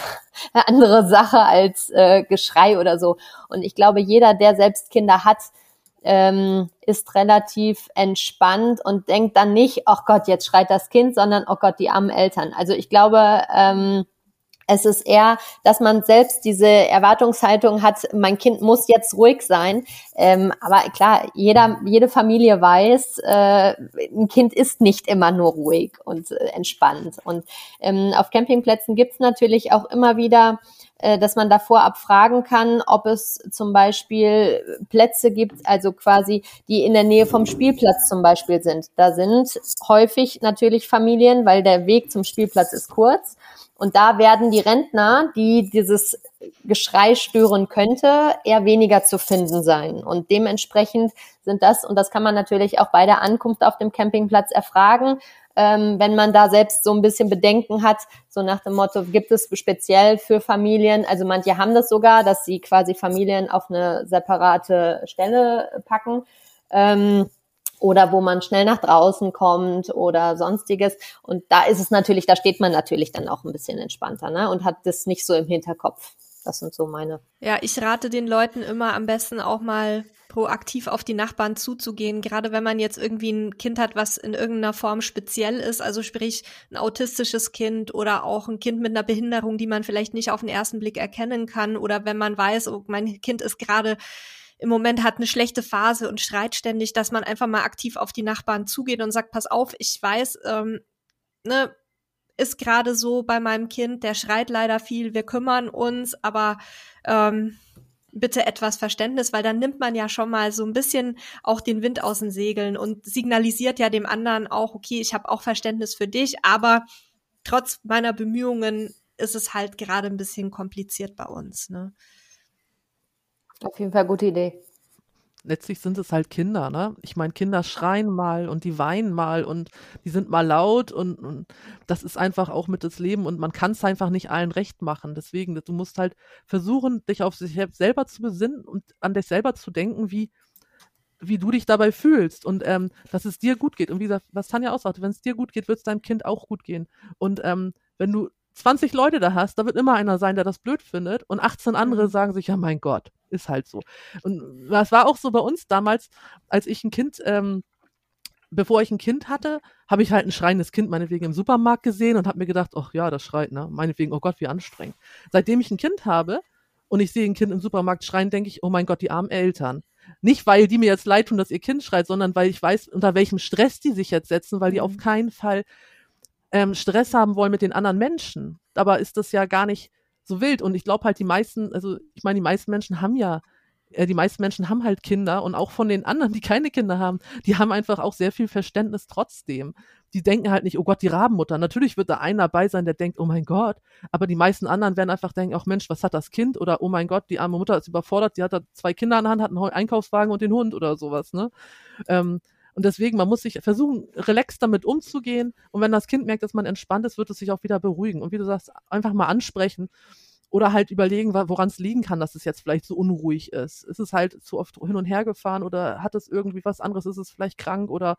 eine andere Sache als äh, Geschrei oder so. Und ich glaube, jeder, der selbst Kinder hat, ähm, ist relativ entspannt und denkt dann nicht, oh Gott, jetzt schreit das Kind, sondern oh Gott, die armen Eltern. Also ich glaube, ähm, es ist eher, dass man selbst diese Erwartungshaltung hat, mein Kind muss jetzt ruhig sein. Ähm, aber klar, jeder, jede Familie weiß, äh, ein Kind ist nicht immer nur ruhig und äh, entspannt. Und ähm, auf Campingplätzen gibt's natürlich auch immer wieder dass man davor abfragen kann, ob es zum Beispiel Plätze gibt, also quasi die in der Nähe vom Spielplatz zum Beispiel sind. Da sind häufig natürlich Familien, weil der Weg zum Spielplatz ist kurz. Und da werden die Rentner, die dieses Geschrei stören könnte, eher weniger zu finden sein. Und dementsprechend sind das, und das kann man natürlich auch bei der Ankunft auf dem Campingplatz erfragen, ähm, wenn man da selbst so ein bisschen Bedenken hat, so nach dem Motto, gibt es speziell für Familien, also manche haben das sogar, dass sie quasi Familien auf eine separate Stelle packen. Ähm, oder wo man schnell nach draußen kommt oder sonstiges. Und da ist es natürlich, da steht man natürlich dann auch ein bisschen entspannter ne? und hat das nicht so im Hinterkopf. Das sind so meine. Ja, ich rate den Leuten immer am besten auch mal proaktiv auf die Nachbarn zuzugehen, gerade wenn man jetzt irgendwie ein Kind hat, was in irgendeiner Form speziell ist, also sprich ein autistisches Kind oder auch ein Kind mit einer Behinderung, die man vielleicht nicht auf den ersten Blick erkennen kann oder wenn man weiß, oh, mein Kind ist gerade im Moment hat eine schlechte Phase und schreit ständig, dass man einfach mal aktiv auf die Nachbarn zugeht und sagt, pass auf, ich weiß, ähm, ne, ist gerade so bei meinem Kind, der schreit leider viel, wir kümmern uns, aber ähm, bitte etwas Verständnis, weil dann nimmt man ja schon mal so ein bisschen auch den Wind aus den Segeln und signalisiert ja dem anderen auch, okay, ich habe auch Verständnis für dich, aber trotz meiner Bemühungen ist es halt gerade ein bisschen kompliziert bei uns. Ne? Auf jeden Fall gute Idee letztlich sind es halt Kinder, ne? Ich meine, Kinder schreien mal und die weinen mal und die sind mal laut und, und das ist einfach auch mit das Leben und man kann es einfach nicht allen recht machen. Deswegen, du musst halt versuchen, dich auf sich selber zu besinnen und an dich selber zu denken, wie, wie du dich dabei fühlst und ähm, dass es dir gut geht. Und wie gesagt, was Tanja auch sagte, wenn es dir gut geht, wird es deinem Kind auch gut gehen. Und ähm, wenn du 20 Leute da hast, da wird immer einer sein, der das blöd findet und 18 andere mhm. sagen sich, ja mein Gott, ist halt so. Und das war auch so bei uns damals, als ich ein Kind, ähm, bevor ich ein Kind hatte, habe ich halt ein schreiendes Kind meinetwegen im Supermarkt gesehen und habe mir gedacht, ach ja, das schreit, ne? Meinetwegen, oh Gott, wie anstrengend. Seitdem ich ein Kind habe und ich sehe ein Kind im Supermarkt schreien, denke ich, oh mein Gott, die armen Eltern. Nicht, weil die mir jetzt leid tun, dass ihr Kind schreit, sondern weil ich weiß, unter welchem Stress die sich jetzt setzen, weil die auf mhm. keinen Fall ähm, Stress haben wollen mit den anderen Menschen. Aber ist das ja gar nicht so wild. Und ich glaube halt, die meisten, also ich meine, die meisten Menschen haben ja, äh, die meisten Menschen haben halt Kinder und auch von den anderen, die keine Kinder haben, die haben einfach auch sehr viel Verständnis trotzdem. Die denken halt nicht, oh Gott, die Rabenmutter. Natürlich wird da einer dabei sein, der denkt, oh mein Gott. Aber die meisten anderen werden einfach denken, ach Mensch, was hat das Kind? Oder oh mein Gott, die arme Mutter ist überfordert, die hat da zwei Kinder an der Hand, hat einen Einkaufswagen und den Hund oder sowas, ne? Ähm, und deswegen, man muss sich versuchen, relaxed damit umzugehen. Und wenn das Kind merkt, dass man entspannt ist, wird es sich auch wieder beruhigen. Und wie du sagst, einfach mal ansprechen. oder halt überlegen, woran es liegen kann, dass es jetzt vielleicht so unruhig ist. Ist es halt zu oft hin und her gefahren oder hat es irgendwie was anderes? Ist es vielleicht krank oder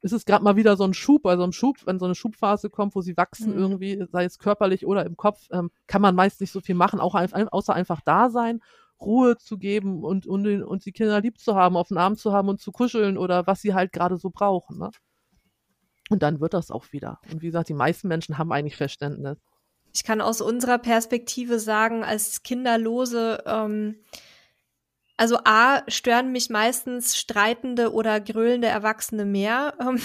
ist es gerade mal wieder so ein Schub, also ein Schub, wenn so eine Schubphase kommt, wo sie wachsen mhm. irgendwie, sei es körperlich oder im Kopf, ähm, kann man meist nicht so viel machen, auch außer einfach da sein, Ruhe zu geben und, und, und die Kinder lieb zu haben, auf den Arm zu haben und zu kuscheln oder was sie halt gerade so brauchen. Ne? Und dann wird das auch wieder. Und wie gesagt, die meisten Menschen haben eigentlich Verständnis. Ich kann aus unserer Perspektive sagen, als Kinderlose, ähm, also A, stören mich meistens streitende oder gröhlende Erwachsene mehr. Ähm,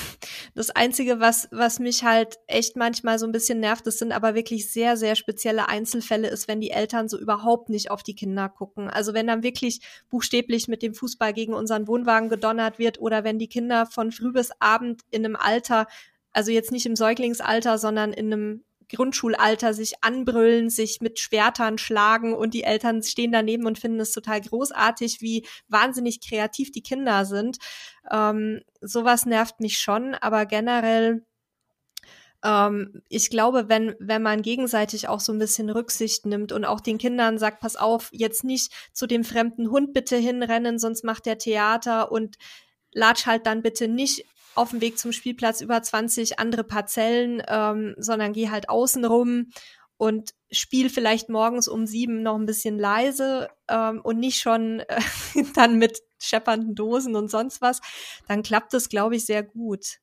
das Einzige, was, was mich halt echt manchmal so ein bisschen nervt, das sind aber wirklich sehr, sehr spezielle Einzelfälle, ist, wenn die Eltern so überhaupt nicht auf die Kinder gucken. Also wenn dann wirklich buchstäblich mit dem Fußball gegen unseren Wohnwagen gedonnert wird oder wenn die Kinder von früh bis Abend in einem Alter, also jetzt nicht im Säuglingsalter, sondern in einem Grundschulalter sich anbrüllen, sich mit Schwertern schlagen und die Eltern stehen daneben und finden es total großartig, wie wahnsinnig kreativ die Kinder sind. Ähm, sowas nervt mich schon, aber generell ähm, ich glaube, wenn, wenn man gegenseitig auch so ein bisschen Rücksicht nimmt und auch den Kindern sagt, pass auf, jetzt nicht zu dem fremden Hund bitte hinrennen, sonst macht der Theater und latsch halt dann bitte nicht auf dem Weg zum Spielplatz über 20 andere Parzellen, ähm, sondern geh halt außen rum und spiel vielleicht morgens um sieben noch ein bisschen leise ähm, und nicht schon äh, dann mit scheppernden Dosen und sonst was, dann klappt das, glaube ich, sehr gut.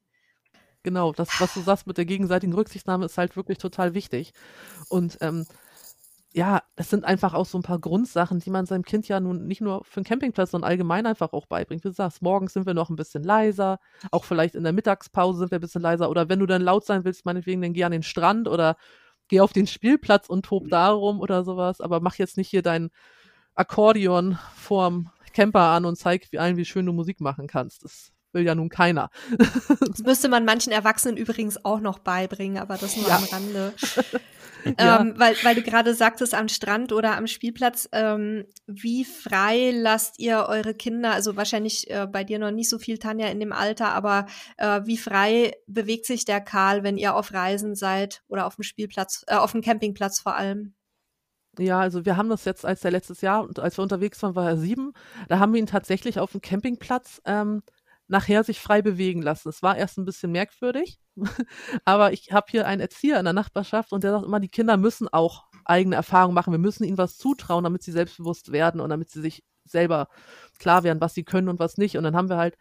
Genau, das, was du sagst mit der gegenseitigen Rücksichtnahme, ist halt wirklich total wichtig. Und ähm, ja, es sind einfach auch so ein paar Grundsachen, die man seinem Kind ja nun nicht nur für den Campingplatz, sondern allgemein einfach auch beibringt. Wie du sagst, morgens sind wir noch ein bisschen leiser, auch vielleicht in der Mittagspause sind wir ein bisschen leiser. Oder wenn du dann laut sein willst, meinetwegen, dann geh an den Strand oder geh auf den Spielplatz und tob da rum oder sowas. Aber mach jetzt nicht hier dein Akkordeon vorm Camper an und zeig allen, wie schön du Musik machen kannst. Das will ja nun keiner. Das müsste man manchen Erwachsenen übrigens auch noch beibringen, aber das nur ja. am Rande. ja. ähm, weil, weil du gerade sagtest, am Strand oder am Spielplatz, ähm, wie frei lasst ihr eure Kinder, also wahrscheinlich äh, bei dir noch nicht so viel, Tanja, in dem Alter, aber äh, wie frei bewegt sich der Karl, wenn ihr auf Reisen seid oder auf dem Spielplatz, äh, auf dem Campingplatz vor allem? Ja, also wir haben das jetzt, als er letztes Jahr, als wir unterwegs waren, war er sieben. Da haben wir ihn tatsächlich auf dem Campingplatz ähm, nachher sich frei bewegen lassen. Es war erst ein bisschen merkwürdig, aber ich habe hier einen Erzieher in der Nachbarschaft und der sagt immer, die Kinder müssen auch eigene Erfahrungen machen. Wir müssen ihnen was zutrauen, damit sie selbstbewusst werden und damit sie sich selber klar werden, was sie können und was nicht. Und dann haben wir halt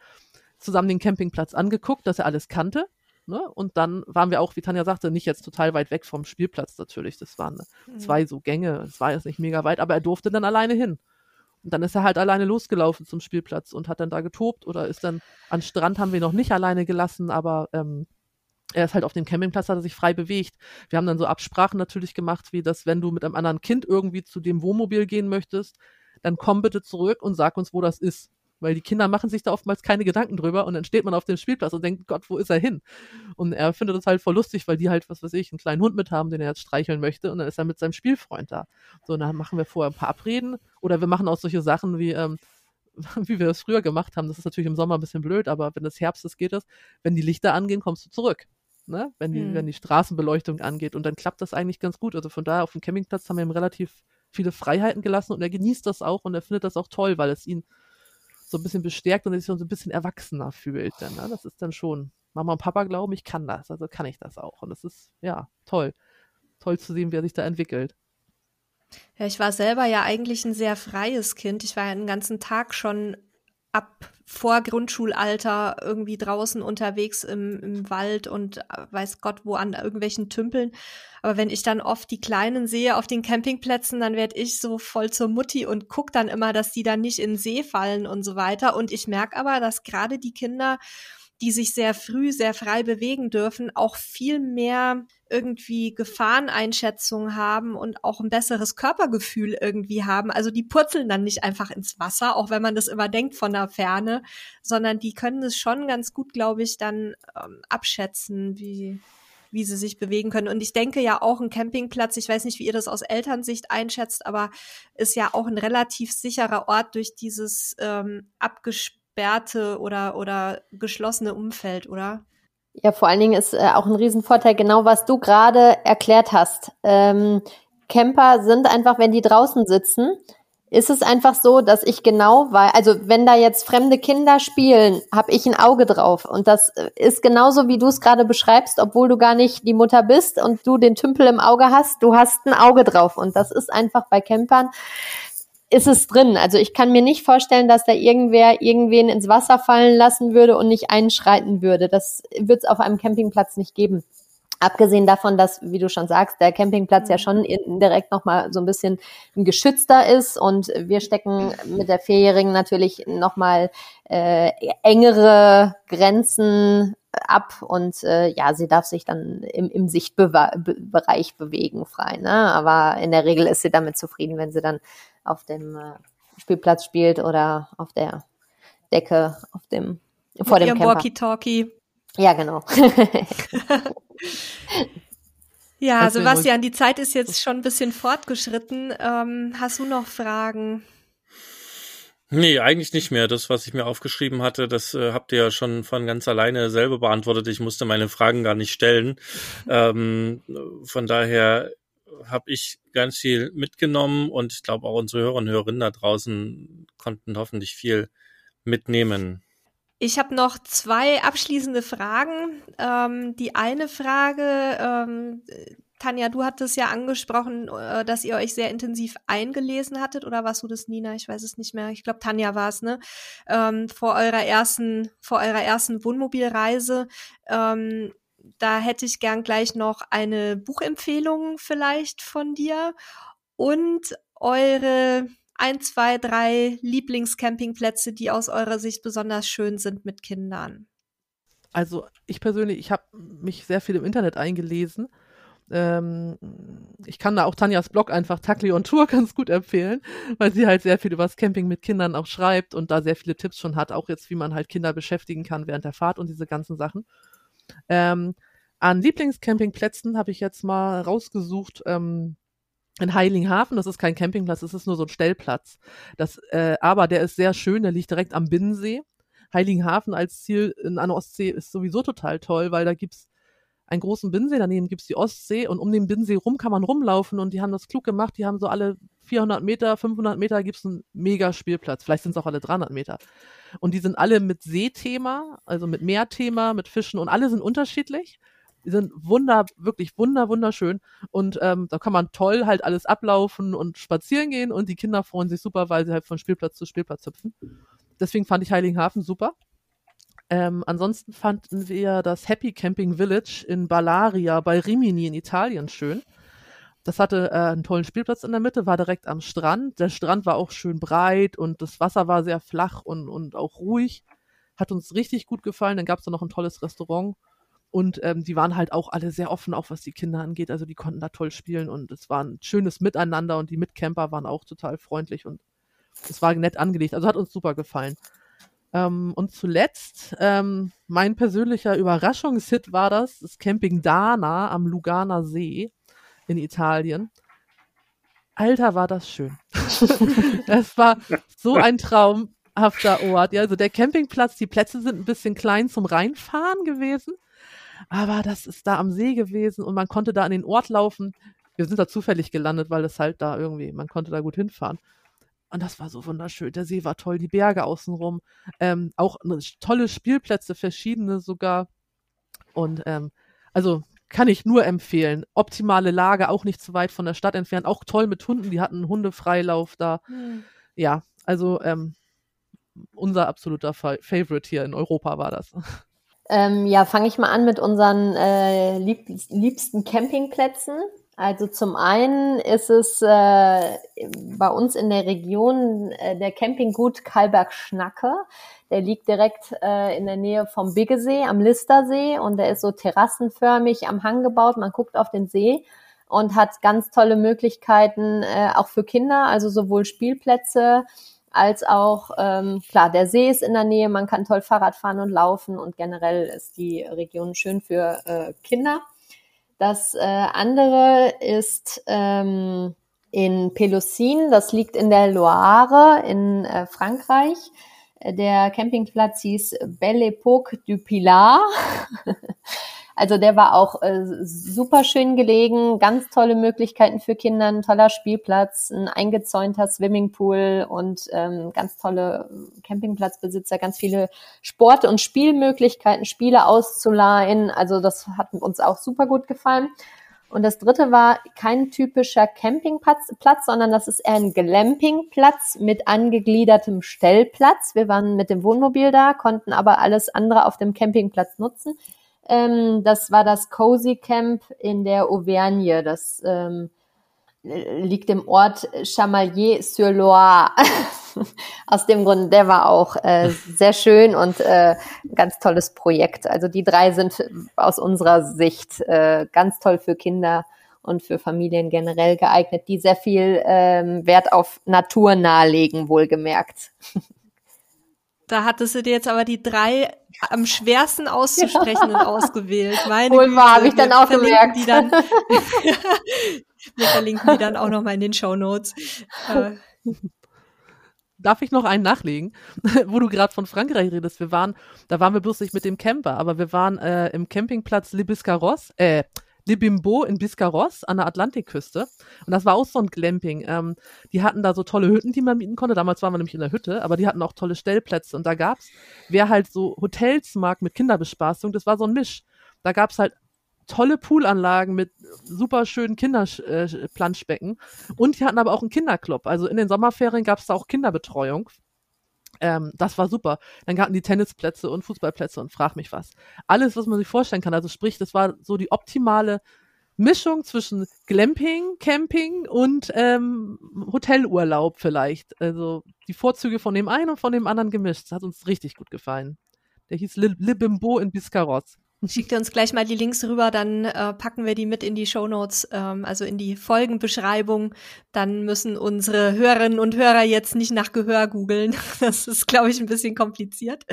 zusammen den Campingplatz angeguckt, dass er alles kannte. Ne? Und dann waren wir auch, wie Tanja sagte, nicht jetzt total weit weg vom Spielplatz natürlich. Das waren mhm. zwei so Gänge. Es war jetzt nicht mega weit, aber er durfte dann alleine hin. Und dann ist er halt alleine losgelaufen zum Spielplatz und hat dann da getobt oder ist dann an Strand haben wir noch nicht alleine gelassen, aber ähm, er ist halt auf dem Campingplatz, hat er sich frei bewegt. Wir haben dann so Absprachen natürlich gemacht, wie das, wenn du mit einem anderen Kind irgendwie zu dem Wohnmobil gehen möchtest, dann komm bitte zurück und sag uns, wo das ist. Weil die Kinder machen sich da oftmals keine Gedanken drüber und dann steht man auf dem Spielplatz und denkt, Gott, wo ist er hin? Und er findet das halt voll lustig, weil die halt, was weiß ich, einen kleinen Hund mit haben, den er jetzt streicheln möchte und dann ist er mit seinem Spielfreund da. So, und dann machen wir vorher ein paar Abreden oder wir machen auch solche Sachen wie, ähm, wie wir das früher gemacht haben. Das ist natürlich im Sommer ein bisschen blöd, aber wenn es Herbst ist, geht das. Wenn die Lichter angehen, kommst du zurück. Ne? Wenn, die, hm. wenn die Straßenbeleuchtung angeht. Und dann klappt das eigentlich ganz gut. Also von daher auf dem Campingplatz haben wir ihm relativ viele Freiheiten gelassen und er genießt das auch und er findet das auch toll, weil es ihn so ein bisschen bestärkt und sich so ein bisschen erwachsener fühlt. Dann, ne? Das ist dann schon, Mama und Papa glauben, ich kann das, also kann ich das auch. Und das ist, ja, toll. Toll zu sehen, wie er sich da entwickelt. Ja, ich war selber ja eigentlich ein sehr freies Kind. Ich war ja den ganzen Tag schon ab vor Grundschulalter irgendwie draußen unterwegs im, im Wald und äh, weiß Gott wo an irgendwelchen Tümpeln. Aber wenn ich dann oft die Kleinen sehe auf den Campingplätzen, dann werde ich so voll zur Mutti und guck dann immer, dass die dann nicht in den See fallen und so weiter. Und ich merke aber, dass gerade die Kinder die sich sehr früh sehr frei bewegen dürfen, auch viel mehr irgendwie Gefahreneinschätzung haben und auch ein besseres Körpergefühl irgendwie haben. Also die purzeln dann nicht einfach ins Wasser, auch wenn man das immer denkt von der Ferne, sondern die können es schon ganz gut, glaube ich, dann ähm, abschätzen, wie, wie sie sich bewegen können. Und ich denke ja auch ein Campingplatz, ich weiß nicht, wie ihr das aus Elternsicht einschätzt, aber ist ja auch ein relativ sicherer Ort durch dieses ähm, abgesperrte gesperrte oder, oder geschlossene Umfeld, oder? Ja, vor allen Dingen ist äh, auch ein Riesenvorteil genau, was du gerade erklärt hast. Ähm, Camper sind einfach, wenn die draußen sitzen, ist es einfach so, dass ich genau weiß, also wenn da jetzt fremde Kinder spielen, habe ich ein Auge drauf. Und das ist genauso, wie du es gerade beschreibst, obwohl du gar nicht die Mutter bist und du den Tümpel im Auge hast, du hast ein Auge drauf. Und das ist einfach bei Campern, ist es drin. Also ich kann mir nicht vorstellen, dass da irgendwer irgendwen ins Wasser fallen lassen würde und nicht einschreiten würde. Das wird es auf einem Campingplatz nicht geben. Abgesehen davon, dass, wie du schon sagst, der Campingplatz ja mhm. schon indirekt nochmal so ein bisschen geschützter ist und wir stecken mit der Vierjährigen natürlich nochmal äh, engere Grenzen ab und äh, ja, sie darf sich dann im, im Sichtbereich bewegen frei. Ne? Aber in der Regel ist sie damit zufrieden, wenn sie dann auf dem äh, Spielplatz spielt oder auf der Decke, auf dem vor Mit dem Walkie-Talkie. Ja, genau. ja, Sebastian, die Zeit ist jetzt schon ein bisschen fortgeschritten. Ähm, hast du noch Fragen? Nee, eigentlich nicht mehr. Das, was ich mir aufgeschrieben hatte, das äh, habt ihr ja schon von ganz alleine selber beantwortet. Ich musste meine Fragen gar nicht stellen. ähm, von daher habe ich ganz viel mitgenommen und ich glaube auch unsere Hörer und Hörerinnen da draußen konnten hoffentlich viel mitnehmen. Ich habe noch zwei abschließende Fragen. Ähm, die eine Frage, ähm, Tanja, du hattest ja angesprochen, äh, dass ihr euch sehr intensiv eingelesen hattet, oder warst du das, Nina? Ich weiß es nicht mehr. Ich glaube, Tanja war es, ne? Ähm, vor eurer ersten, vor eurer ersten Wohnmobilreise. Ähm, da hätte ich gern gleich noch eine Buchempfehlung vielleicht von dir und eure ein, zwei, drei Lieblingscampingplätze, die aus eurer Sicht besonders schön sind mit Kindern? Also ich persönlich, ich habe mich sehr viel im Internet eingelesen. Ähm, ich kann da auch Tanjas Blog einfach Tackli on Tour ganz gut empfehlen, weil sie halt sehr viel über das Camping mit Kindern auch schreibt und da sehr viele Tipps schon hat, auch jetzt, wie man halt Kinder beschäftigen kann während der Fahrt und diese ganzen Sachen. Ähm, an Lieblingscampingplätzen habe ich jetzt mal rausgesucht, ähm, in Heilinghafen, das ist kein Campingplatz, das ist nur so ein Stellplatz. Das, äh, aber der ist sehr schön, der liegt direkt am Binnensee. Heiligenhafen als Ziel in der Ostsee ist sowieso total toll, weil da gibt's einen großen Binnensee, daneben gibt's die Ostsee und um den Binnensee rum kann man rumlaufen und die haben das klug gemacht, die haben so alle 400 Meter, 500 Meter gibt's einen mega Spielplatz, vielleicht sind es auch alle 300 Meter. Und die sind alle mit Seethema, also mit Meerthema, mit Fischen und alle sind unterschiedlich die sind wunder, wirklich wunder, wunderschön. Und ähm, da kann man toll halt alles ablaufen und spazieren gehen und die Kinder freuen sich super, weil sie halt von Spielplatz zu Spielplatz hüpfen. Deswegen fand ich Heiligenhafen super. Ähm, ansonsten fanden wir das Happy Camping Village in Ballaria bei Rimini in Italien schön. Das hatte äh, einen tollen Spielplatz in der Mitte, war direkt am Strand. Der Strand war auch schön breit und das Wasser war sehr flach und, und auch ruhig. Hat uns richtig gut gefallen. Dann gab es da noch ein tolles Restaurant und ähm, die waren halt auch alle sehr offen, auch was die Kinder angeht. Also die konnten da toll spielen und es war ein schönes Miteinander und die Mitcamper waren auch total freundlich und es war nett angelegt. Also hat uns super gefallen. Ähm, und zuletzt, ähm, mein persönlicher Überraschungshit war das, das Camping Dana am Luganer See in Italien. Alter, war das schön. Es war so ein traumhafter Ort. Ja, also der Campingplatz, die Plätze sind ein bisschen klein zum Reinfahren gewesen aber das ist da am See gewesen und man konnte da an den Ort laufen. Wir sind da zufällig gelandet, weil das halt da irgendwie, man konnte da gut hinfahren. Und das war so wunderschön. Der See war toll, die Berge außenrum, ähm, auch tolle Spielplätze, verschiedene sogar. Und ähm, also kann ich nur empfehlen. Optimale Lage, auch nicht zu weit von der Stadt entfernt, auch toll mit Hunden. Die hatten einen Hundefreilauf da. Mhm. Ja, also ähm, unser absoluter Favorite hier in Europa war das. Ähm, ja, fange ich mal an mit unseren äh, lieb liebsten Campingplätzen. Also zum einen ist es äh, bei uns in der Region äh, der Campinggut Kalberg-Schnacke. Der liegt direkt äh, in der Nähe vom Biggesee am Listersee und der ist so terrassenförmig am Hang gebaut. Man guckt auf den See und hat ganz tolle Möglichkeiten äh, auch für Kinder, also sowohl Spielplätze als auch, ähm, klar, der See ist in der Nähe, man kann toll Fahrrad fahren und laufen und generell ist die Region schön für äh, Kinder. Das äh, andere ist ähm, in Pelussin, das liegt in der Loire in äh, Frankreich. Der Campingplatz hieß Belle Époque du Pilar. Also der war auch äh, super schön gelegen, ganz tolle Möglichkeiten für Kinder, ein toller Spielplatz, ein eingezäunter Swimmingpool und ähm, ganz tolle Campingplatzbesitzer, ganz viele Sport- und Spielmöglichkeiten, Spiele auszuleihen. Also das hat uns auch super gut gefallen. Und das dritte war kein typischer Campingplatz, Platz, sondern das ist eher ein Glampingplatz mit angegliedertem Stellplatz. Wir waren mit dem Wohnmobil da, konnten aber alles andere auf dem Campingplatz nutzen. Ähm, das war das Cozy Camp in der Auvergne. Das ähm, liegt im Ort Chamalier-sur-Loire. Aus dem Grund, der war auch äh, sehr schön und äh, ein ganz tolles Projekt. Also die drei sind aus unserer Sicht äh, ganz toll für Kinder und für Familien generell geeignet, die sehr viel ähm, Wert auf Natur nahelegen, wohlgemerkt. Da hattest du dir jetzt aber die drei am schwersten auszusprechenden ja. ausgewählt. Meine Wohl wahr, habe ich dann auch gemerkt. Die dann, wir verlinken die dann auch nochmal in den Show Notes. Äh, darf ich noch einen nachlegen, wo du gerade von Frankreich redest. Wir waren, da waren wir bloß nicht mit dem Camper, aber wir waren äh, im Campingplatz Le Biscarros, äh, Le Bimbo in Biscarros an der Atlantikküste. Und das war auch so ein Glamping. Ähm, die hatten da so tolle Hütten, die man mieten konnte. Damals waren wir nämlich in der Hütte, aber die hatten auch tolle Stellplätze. Und da gab's, wer halt so Hotels mag mit Kinderbespaßung, das war so ein Misch. Da gab's halt tolle Poolanlagen mit super schönen Kinderplanschbecken. Äh, und die hatten aber auch einen Kinderclub. Also in den Sommerferien gab es da auch Kinderbetreuung. Ähm, das war super. Dann hatten die Tennisplätze und Fußballplätze und frag mich was. Alles, was man sich vorstellen kann. Also sprich, das war so die optimale Mischung zwischen Glamping, Camping und ähm, Hotelurlaub vielleicht. Also die Vorzüge von dem einen und von dem anderen gemischt. Das hat uns richtig gut gefallen. Der hieß Libimbo in Biscarrosse. Schickt uns gleich mal die Links rüber, dann äh, packen wir die mit in die Show Notes, ähm, also in die Folgenbeschreibung. Dann müssen unsere Hörerinnen und Hörer jetzt nicht nach Gehör googeln. Das ist, glaube ich, ein bisschen kompliziert.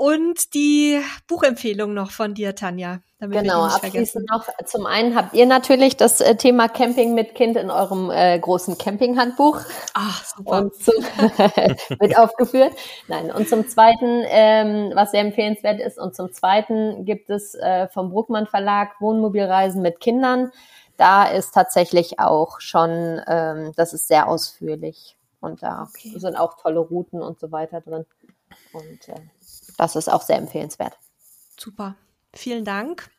Und die Buchempfehlung noch von dir, Tanja. genau, abschließend noch. Zum einen habt ihr natürlich das äh, Thema Camping mit Kind in eurem äh, großen Campinghandbuch Ach, super. Zum, mit aufgeführt. Nein, und zum zweiten, ähm, was sehr empfehlenswert ist, und zum zweiten gibt es äh, vom Bruckmann Verlag Wohnmobilreisen mit Kindern. Da ist tatsächlich auch schon, ähm, das ist sehr ausführlich. Und da okay. sind auch tolle Routen und so weiter drin. Und äh, das ist auch sehr empfehlenswert. Super. Vielen Dank.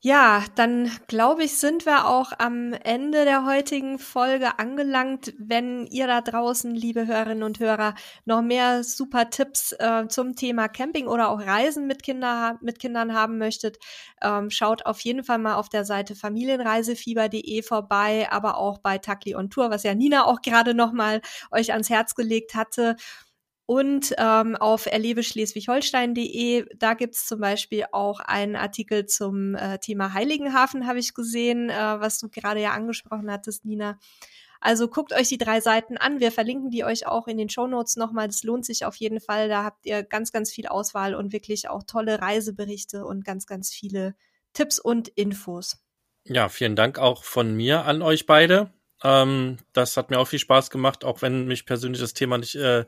Ja, dann glaube ich, sind wir auch am Ende der heutigen Folge angelangt. Wenn ihr da draußen, liebe Hörerinnen und Hörer, noch mehr super Tipps äh, zum Thema Camping oder auch Reisen mit, Kinder, mit Kindern haben möchtet, ähm, schaut auf jeden Fall mal auf der Seite familienreisefieber.de vorbei, aber auch bei Takli on Tour, was ja Nina auch gerade noch mal euch ans Herz gelegt hatte. Und ähm, auf erlebeschleswig-holstein.de, da gibt's zum Beispiel auch einen Artikel zum äh, Thema Heiligenhafen, habe ich gesehen, äh, was du gerade ja angesprochen hattest, Nina. Also guckt euch die drei Seiten an. Wir verlinken die euch auch in den Show Notes nochmal. Das lohnt sich auf jeden Fall. Da habt ihr ganz, ganz viel Auswahl und wirklich auch tolle Reiseberichte und ganz, ganz viele Tipps und Infos. Ja, vielen Dank auch von mir an euch beide. Ähm, das hat mir auch viel Spaß gemacht, auch wenn mich persönlich das Thema nicht äh,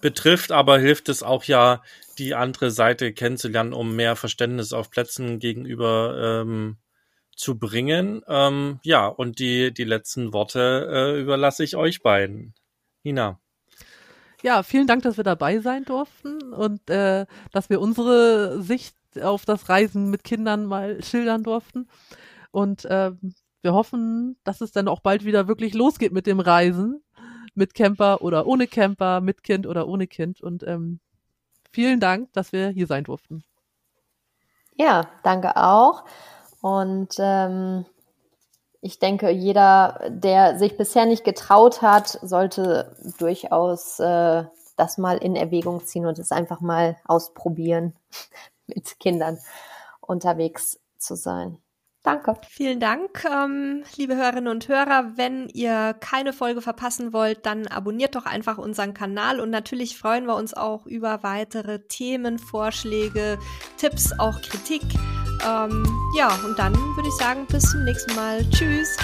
betrifft, aber hilft es auch ja, die andere Seite kennenzulernen, um mehr Verständnis auf Plätzen gegenüber ähm, zu bringen. Ähm, ja, und die, die letzten Worte äh, überlasse ich euch beiden. Nina. Ja, vielen Dank, dass wir dabei sein durften und äh, dass wir unsere Sicht auf das Reisen mit Kindern mal schildern durften. Und äh, wir hoffen, dass es dann auch bald wieder wirklich losgeht mit dem Reisen. Mit Camper oder ohne Camper, mit Kind oder ohne Kind. Und ähm, vielen Dank, dass wir hier sein durften. Ja, danke auch. Und ähm, ich denke, jeder, der sich bisher nicht getraut hat, sollte durchaus äh, das mal in Erwägung ziehen und es einfach mal ausprobieren, mit Kindern unterwegs zu sein. Danke. Vielen Dank, ähm, liebe Hörerinnen und Hörer. Wenn ihr keine Folge verpassen wollt, dann abonniert doch einfach unseren Kanal und natürlich freuen wir uns auch über weitere Themen, Vorschläge, Tipps, auch Kritik. Ähm, ja, und dann würde ich sagen, bis zum nächsten Mal. Tschüss.